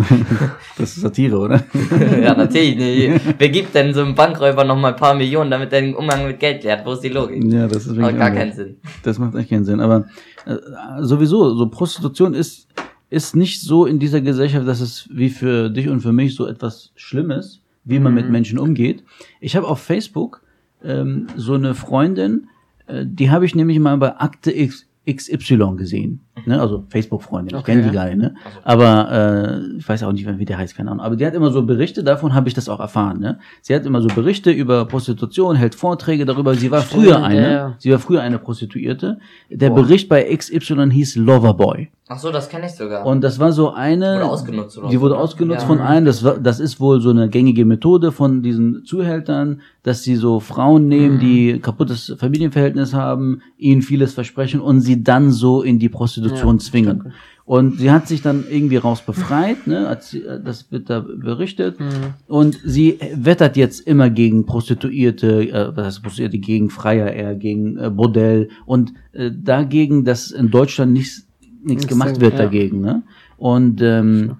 das ist Satire, oder? ja, natürlich. Nee. Wer gibt denn so einem Bankräuber noch mal ein paar Millionen, damit er den Umgang mit Geld lernt? Wo ist die Logik? Ja, das ist Macht wirklich gar anders. keinen Sinn. Das macht echt keinen Sinn. Aber äh, sowieso, so Prostitution ist, ist nicht so in dieser Gesellschaft, dass es wie für dich und für mich so etwas Schlimmes, wie man mit Menschen umgeht. Ich habe auf Facebook ähm, so eine Freundin, äh, die habe ich nämlich mal bei Akte X, XY gesehen. Ne? Also Facebook-Freundin, ich Okay. kenne die gar nicht. Ne? Aber äh, ich weiß auch nicht, wie der heißt, keine Ahnung. Aber die hat immer so Berichte, davon habe ich das auch erfahren. Ne? Sie hat immer so Berichte über Prostitution, hält Vorträge darüber. Sie war Stimmt, früher eine, ja. sie war früher eine Prostituierte. Der Boah. Bericht bei XY hieß Loverboy. Ach so, das kenne ich sogar. Und das war so eine. Wurde ausgenutzt oder Die wurde ne? ausgenutzt Ja. von einem. Das, war, das ist wohl so eine gängige Methode von diesen Zuhältern, dass sie so Frauen Mhm. nehmen, die kaputtes Familienverhältnis haben, ihnen vieles versprechen und sie dann so in die Prostitution Ja, zwingen. Und sie hat sich dann irgendwie raus befreit, ne? Als sie, das wird da berichtet. Mhm. Und sie wettert jetzt immer gegen Prostituierte, äh, was heißt Prostituierte, gegen Freier eher, gegen äh, Bordell und äh, dagegen, dass in Deutschland nichts nichts gemacht wird ja. dagegen. Ne? Und ähm,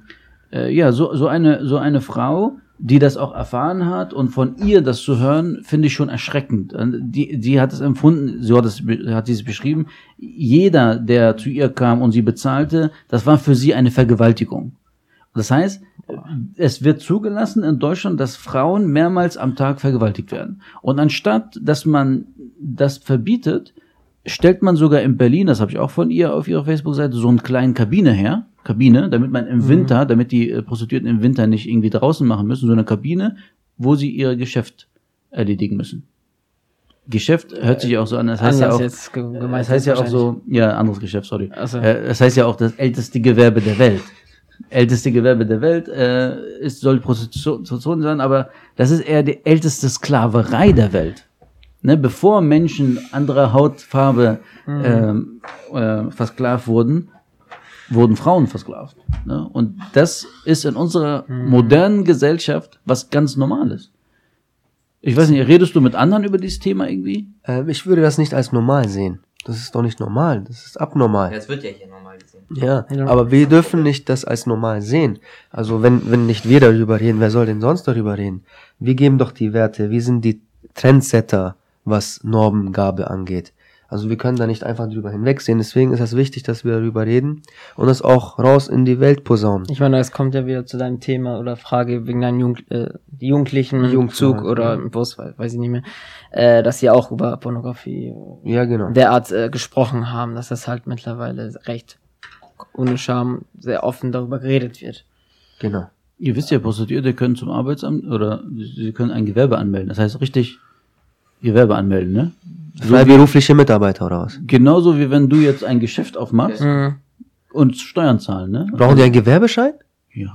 äh, ja, so, so, eine, so eine Frau, die das auch erfahren hat und von ihr das zu hören, finde ich schon erschreckend. Die, die hat es empfunden, so hat, es, hat sie es beschrieben, jeder, der zu ihr kam und sie bezahlte, das war für sie eine Vergewaltigung. Das heißt, es wird zugelassen in Deutschland, dass Frauen mehrmals am Tag vergewaltigt werden. Und anstatt, dass man das verbietet, stellt man sogar in Berlin, das habe ich auch von ihr auf ihrer Facebook-Seite, so eine kleine Kabine her, Kabine, damit man im Winter, damit die äh, Prostituierten im Winter nicht irgendwie draußen machen müssen, so eine Kabine, wo sie ihr Geschäft erledigen müssen. Geschäft hört sich auch so an, das heißt ja auch, gemeint das heißt ja auch so, ja, anderes Geschäft, sorry. So. Äh, Das heißt ja auch das älteste Gewerbe der Welt. Älteste Gewerbe der Welt äh, ist, soll Prostitution sein, aber das ist eher die älteste Sklaverei der Welt. Ne, bevor Menschen anderer Hautfarbe ähm, äh, versklavt wurden, wurden Frauen versklavt. Ne? Und das ist in unserer modernen Gesellschaft was ganz Normales. Ich weiß nicht, redest du mit anderen über dieses Thema irgendwie? Ähm, ich würde das nicht als normal sehen. Das ist doch nicht normal, das ist abnormal. Das wird ja hier normal gesehen. Ja, Ja. aber wir dürfen nicht das als normal sehen. Also wenn, wenn nicht wir darüber reden, wer soll denn sonst darüber reden? Wir geben doch die Werte, wir sind die Trendsetter, was Normengabe angeht. Also wir können da nicht einfach drüber hinwegsehen. Deswegen ist es wichtig, dass wir darüber reden und es auch raus in die Welt posaunen. Ich meine, es kommt ja wieder zu deinem Thema oder Frage wegen deinem Jugend, äh, Jugendlichen im Zug oder ja. im Bus, weiß, weiß ich nicht mehr, äh, dass sie auch über Pornografie Ja, genau. derart äh, gesprochen haben, dass das halt mittlerweile recht ohne Scham sehr offen darüber geredet wird. Genau. Ihr wisst ja, Prostituierte können zum Arbeitsamt oder sie können ein Gewerbe anmelden. Das heißt richtig Gewerbe anmelden, ne? Freiberufliche Mitarbeiter oder was? Genauso wie wenn du jetzt ein Geschäft aufmachst Mhm. und Steuern zahlen, ne? Brauchen die einen Gewerbeschein? Ja.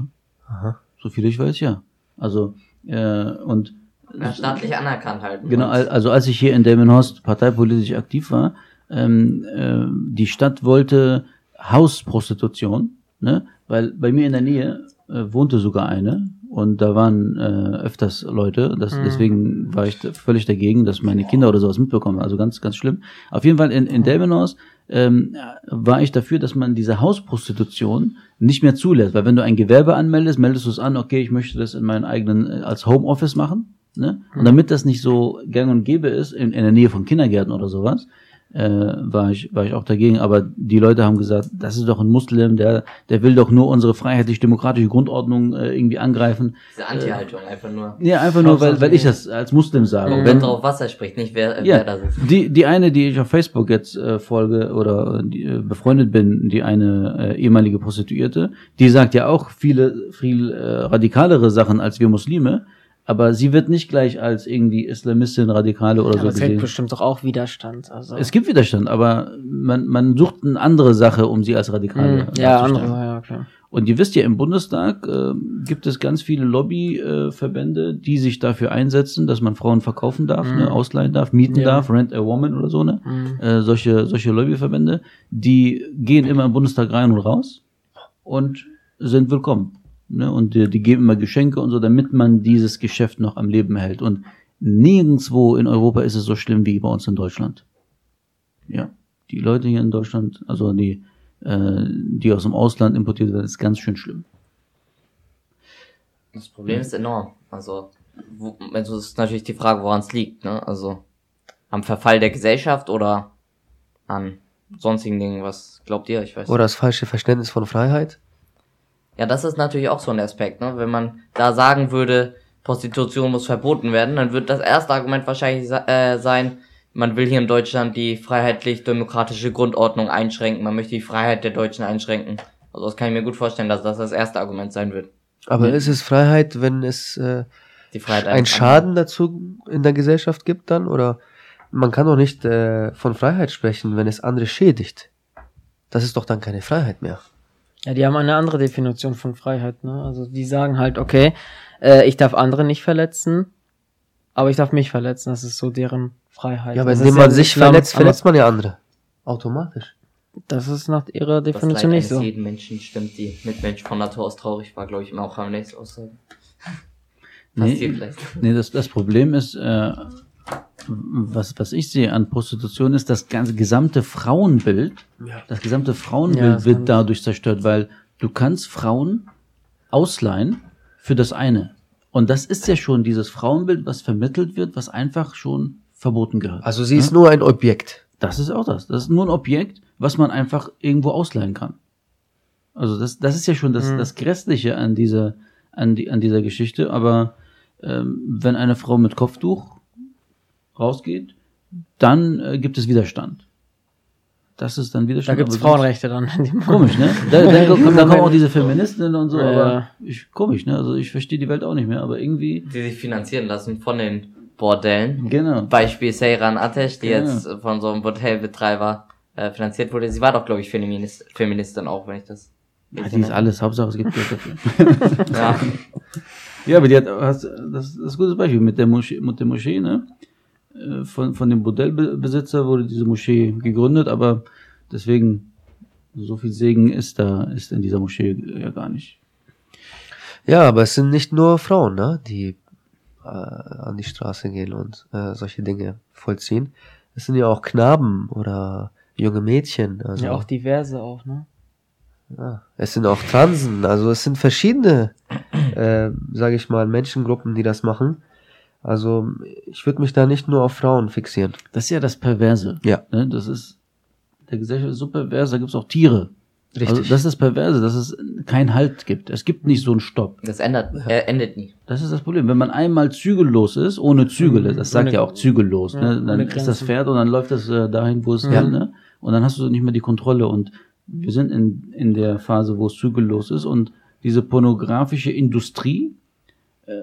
Aha. So viel ich weiß, ja. Also, äh, und Ja, staatlich anerkannt halt. Genau, al- also als ich hier in Delmenhorst parteipolitisch aktiv war, ähm, äh, die Stadt wollte Hausprostitution, ne? weil bei mir in der Nähe äh, wohnte sogar eine und da waren äh, öfters Leute, das, Mhm. deswegen war ich völlig dagegen, dass meine Kinder oder sowas mitbekommen, also ganz, ganz schlimm. Auf jeden Fall in, in Delmenhorst ähm, war ich dafür, dass man diese Hausprostitution nicht mehr zulässt, weil wenn du ein Gewerbe anmeldest, meldest du es an, okay, ich möchte das in meinen eigenen, äh, als Homeoffice machen, ne? Und damit das nicht so gang und gäbe ist, in, in der Nähe von Kindergärten oder sowas, äh, war ich war ich auch dagegen. Aber die Leute haben gesagt, das ist doch ein Muslim, der der will doch nur unsere freiheitlich-demokratische Grundordnung äh, irgendwie angreifen. Diese Anti-Haltung einfach nur. Ja, einfach nur, weil, weil ich das als Muslim sage. Wenn Wenn, drauf Wasser spricht, nicht wer, ja, wer das ist. die, die eine, die ich auf Facebook jetzt äh, folge oder die, äh, befreundet bin, die eine äh, ehemalige Prostituierte, die sagt ja auch viele, viel äh, radikalere Sachen als wir Muslime, aber sie wird nicht gleich als irgendwie Islamistin, Radikale oder Aber so es gibt bestimmt doch auch Widerstand. Also. Es gibt Widerstand, aber man, man sucht eine andere Sache, um sie als radikale Mhm. ja, andere, ja, klar. Und ihr wisst ja, im Bundestag äh, gibt es ganz viele Lobbyverbände, äh, die sich dafür einsetzen, dass man Frauen verkaufen darf, ne, ausleihen darf, mieten Ja. darf, rent a woman oder so, ne? Mhm. Äh, solche, solche Lobbyverbände, die gehen immer im Bundestag rein und raus und sind willkommen. Ne? Und die, die geben immer Geschenke und so, damit man dieses Geschäft noch am Leben hält. Und nirgendwo in Europa ist es so schlimm wie bei uns in Deutschland. Ja. Die Leute hier in Deutschland, also die, äh, die aus dem Ausland importiert werden, ist ganz schön schlimm. Das Problem ist enorm. Also, wo, also ist natürlich die Frage, woran es liegt, ne? Also, am Verfall der Gesellschaft oder an sonstigen Dingen, was glaubt ihr? Ich weiß Oder das falsche Verständnis von Freiheit? Ja, das ist natürlich auch so ein Aspekt, ne? Wenn man da sagen würde, Prostitution muss verboten werden, dann wird das erste Argument wahrscheinlich äh, sein, man will hier in Deutschland die freiheitlich-demokratische Grundordnung einschränken, man möchte die Freiheit der Deutschen einschränken. Also das kann ich mir gut vorstellen, dass das das erste Argument sein wird. Aber Ja. ist es Freiheit, wenn es äh, Die Freiheit einen Schaden dazu in der Gesellschaft gibt dann? Oder man kann doch nicht äh, von Freiheit sprechen, wenn es andere schädigt. Das ist doch dann keine Freiheit mehr. Ja, die haben eine andere Definition von Freiheit, ne? Also die sagen halt, okay, äh, ich darf andere nicht verletzen, aber ich darf mich verletzen. Das ist so deren Freiheit. Ja, aber das indem man im sich verletzt, verletzt man ja andere. Automatisch. Das ist nach ihrer Das Definition nicht so. jeden Menschen stimmt die Mitmensch von Natur aus traurig, war glaube ich immer auch am nächsten Aussage. Passiert Nee, nee das, das Problem ist, äh, was, was ich sehe an Prostitution ist, das ganze gesamte Frauenbild, Ja. das gesamte Frauenbild Ja, das wird dadurch zerstört, weil du kannst Frauen ausleihen für das eine. Und das ist ja schon dieses Frauenbild, was vermittelt wird, was einfach schon verboten gehört. Also sie ist nur ein Objekt. Das ist auch das. Das ist nur ein Objekt, was man einfach irgendwo ausleihen kann. Also das, das ist ja schon das, Mhm. das Grässliche an dieser, an, die, an dieser Geschichte. Aber ähm, wenn eine Frau mit Kopftuch rausgeht, dann äh, gibt es Widerstand. Das ist dann Da Widerstand. gibt's aber sonst- Frauenrechte dann. Komisch, ne? Da, da, kommen, da kommen auch diese Feministinnen und so, Ja. aber ich, komisch, ne? Also ich verstehe die Welt auch nicht mehr, aber irgendwie. Die sich finanzieren lassen von den Bordellen. Genau. Beispiel Seyran Atesh, die Ja. jetzt von so einem Bordellbetreiber äh, finanziert wurde. Sie war doch, glaube ich, Feminist, Feministin auch, wenn ich das. Ja, die ist alles, Hauptsache es gibt Geld dafür. Ja. Ja, aber die hat, hast, das, das ist ein gutes Beispiel mit der Moschee, mit der Moschee, ne? Äh, Von, von dem Bordellbesitzer wurde diese Moschee gegründet, aber deswegen, so viel Segen ist da, ist in dieser Moschee ja gar nicht. Ja, aber es sind nicht nur Frauen, ne, die äh, an die Straße gehen und äh, solche Dinge vollziehen. Es sind ja auch Knaben oder junge Mädchen. Also, Ja, auch diverse auch, ne? ja, es sind auch Transen. Also es sind verschiedene, äh, sage ich mal, Menschengruppen, die das machen. Also ich würde mich da nicht nur auf Frauen fixieren. Das ist ja das Perverse. Ja. Ne? Das ist, der Gesellschaft ist so pervers, da gibt es auch Tiere. Richtig. Also das ist das Perverse, dass es keinen Halt gibt. Es gibt nicht so einen Stopp. Das ändert, äh, endet nie. Das ist das Problem. Wenn man einmal zügellos ist, ohne Zügel, das sagt Ohne- ja auch zügellos, Ja, ne? dann ist das. Pferd und dann läuft es äh, dahin, wo es Ja. will, ne? Und dann hast du nicht mehr die Kontrolle und wir sind in, in der Phase, wo es zügellos ist und diese pornografische Industrie, äh,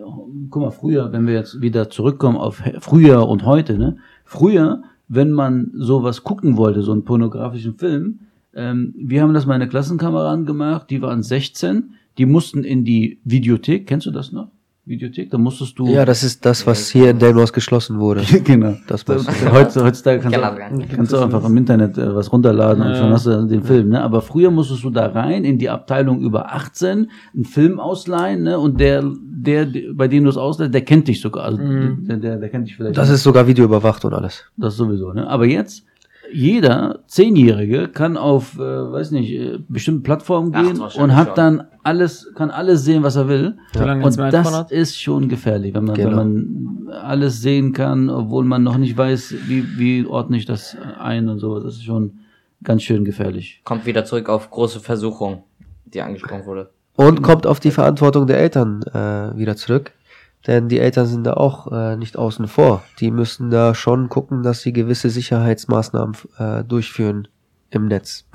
guck mal, früher, wenn wir jetzt wieder zurückkommen auf he- früher und heute, ne? Früher, wenn man sowas gucken wollte, so einen pornografischen Film, ähm, wir haben das meine Klassenkameraden gemacht, die waren 16, die mussten in die Videothek, kennst du das noch? Videothek, da musstest du. ja, das ist das, was hier in Delmos geschlossen wurde. genau. Das heutzutage, heutzutage kannst, du, kannst du einfach im Internet äh, was runterladen und Ja. schon hast du den Film, ne? Aber früher musstest du da rein in die Abteilung über 18, einen Film ausleihen, ne? Und der, der, der- bei dem du es ausleihst, der kennt dich sogar. Also Mhm. der, der, der kennt dich vielleicht. Das ist sogar videoüberwacht und alles. Das sowieso, ne? Aber jetzt, jeder Zehnjährige kann auf, äh, weiß nicht, äh, bestimmte Plattformen Ach, gehen wahrscheinlich und hat schon. dann alles, kann alles sehen, was er will. Ein Und das hat. ist schon gefährlich, wenn man, wenn Genau. man alles sehen kann, obwohl man noch nicht weiß, wie, wie ordne ich das ein und so. Das ist schon ganz schön gefährlich. Kommt wieder zurück auf große Versuchung, die angesprochen wurde. Und kommt auf die Verantwortung der Eltern äh, wieder zurück. Denn die Eltern sind da auch äh, nicht außen vor. Die müssen da schon gucken, dass sie gewisse Sicherheitsmaßnahmen äh, durchführen im Netz.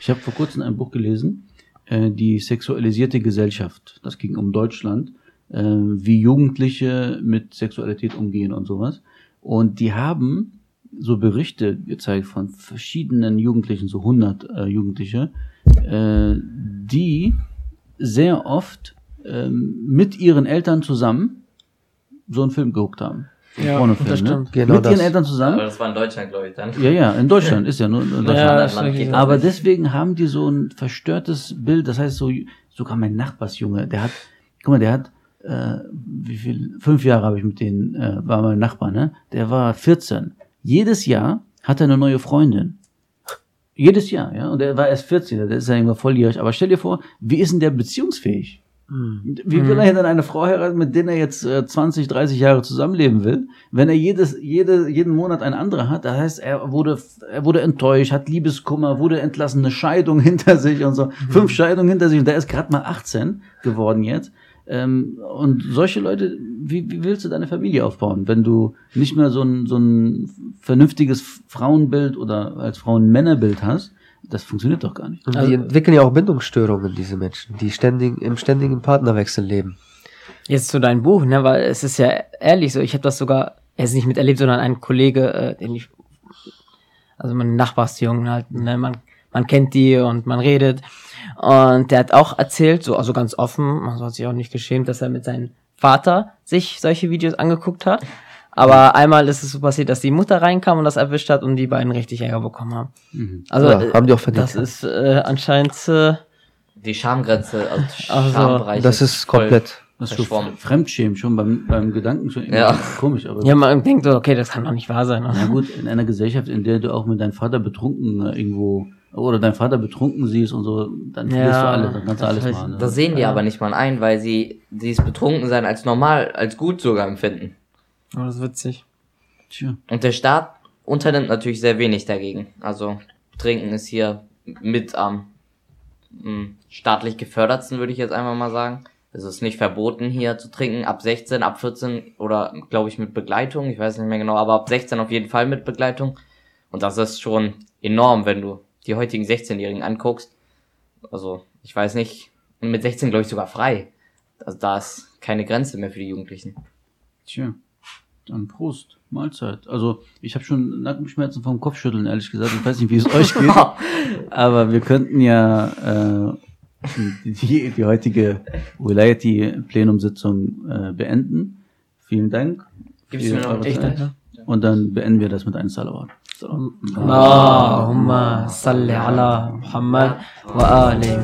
Ich habe vor kurzem ein Buch gelesen, äh, die sexualisierte Gesellschaft. Das ging um Deutschland, äh, wie Jugendliche mit Sexualität umgehen und sowas. Und die haben so Berichte gezeigt von verschiedenen Jugendlichen, so 100 äh, Jugendliche, äh, die sehr oft ähm, mit ihren Eltern zusammen so einen Film geguckt haben. Ja, Pornofilm, das ne? stimmt. Genau mit ihren das. Eltern zusammen. Aber das war in Deutschland, glaube ich, dann. Ja, ja, in Deutschland ist ja nur in Deutschland. Ja, Land Aber deswegen haben die so ein verstörtes Bild. Das heißt, so sogar mein Nachbarsjunge, der hat, guck mal, der hat, äh, wie viel, fünf Jahre habe ich mit denen, äh, war mein Nachbar, ne? Der war 14. Jedes Jahr hat er eine neue Freundin. Jedes Jahr, ja. Und der war erst 14, der ist ja irgendwann volljährig. Aber stell dir vor, wie ist denn der beziehungsfähig? Wie will er denn eine Frau heiraten, mit der er jetzt äh, 20, 30 Jahre zusammenleben will, wenn er jedes, jede, jeden Monat eine andere hat? Das heißt, er wurde, er wurde enttäuscht, hat Liebeskummer, wurde entlassen, eine Scheidung hinter sich und so. Fünf Scheidungen hinter sich und der ist gerade mal 18 geworden jetzt. Ähm, und solche Leute, wie, wie willst du deine Familie aufbauen, wenn du nicht mehr so ein, so ein vernünftiges Frauenbild oder als Frauen-Männerbild hast? Das funktioniert doch gar nicht. Und Also- die entwickeln ja auch Bindungsstörungen, diese Menschen, die ständig im ständigen Partnerwechsel leben. Jetzt zu deinem Buch, ne, weil es ist ja ehrlich so, ich habe das sogar, er ist nicht miterlebt, sondern ein Kollege, äh, den ich, also mein Nachbarsjungen halt, ne, man, man kennt die und man redet. Und der hat auch erzählt, so, also ganz offen, man hat sich auch nicht geschämt, dass er mit seinem Vater sich solche Videos angeguckt hat. Aber einmal ist es so passiert, dass die Mutter reinkam und das erwischt hat und die beiden richtig Ärger bekommen haben. Also, Ja, äh, haben die auch verdient. das ist äh, anscheinend, äh, Die Schamgrenze, also Also, Schambereich. Das ist komplett. Das ist. Fremdschämen schon beim, beim Gedanken schon irgendwie Ja. komisch, aber ja, man denkt so, okay, das kann doch nicht wahr sein. Na Ne? gut, in einer Gesellschaft, in der du auch mit deinem Vater betrunken äh, irgendwo oder deinen Vater betrunken siehst und so, dann Ja, verlierst du alles, dann kannst du das alles machen. ne? Das sehen die aber nicht mal ein, weil sie dieses Betrunkensein als normal, als gut sogar empfinden. Oh, das ist witzig. Tja. Und der Staat unternimmt natürlich sehr wenig dagegen. Also Trinken ist hier mit am m, staatlich gefördertsten, würde ich jetzt einfach mal sagen. Es ist nicht verboten hier zu trinken, ab 16, ab 14 oder glaube ich mit Begleitung, ich weiß nicht mehr genau, aber ab 16 auf jeden Fall mit Begleitung. Und das ist schon enorm, wenn du die heutigen 16-Jährigen anguckst. Also ich weiß nicht, und mit 16 glaube ich sogar frei. Also da ist keine Grenze mehr für die Jugendlichen. Tja. Dann Prost, Mahlzeit. Also ich habe schon Nackenschmerzen vom Kopfschütteln, ehrlich gesagt. Ich weiß nicht, wie es euch geht. aber wir könnten ja äh, die, die heutige Wilayati-Plenumsitzung äh, beenden. Vielen Dank. Gibst für du mir noch eure einen Zeit. Und dann beenden wir das mit einem Salawat. Salawat. اللهم صل على محمد وآله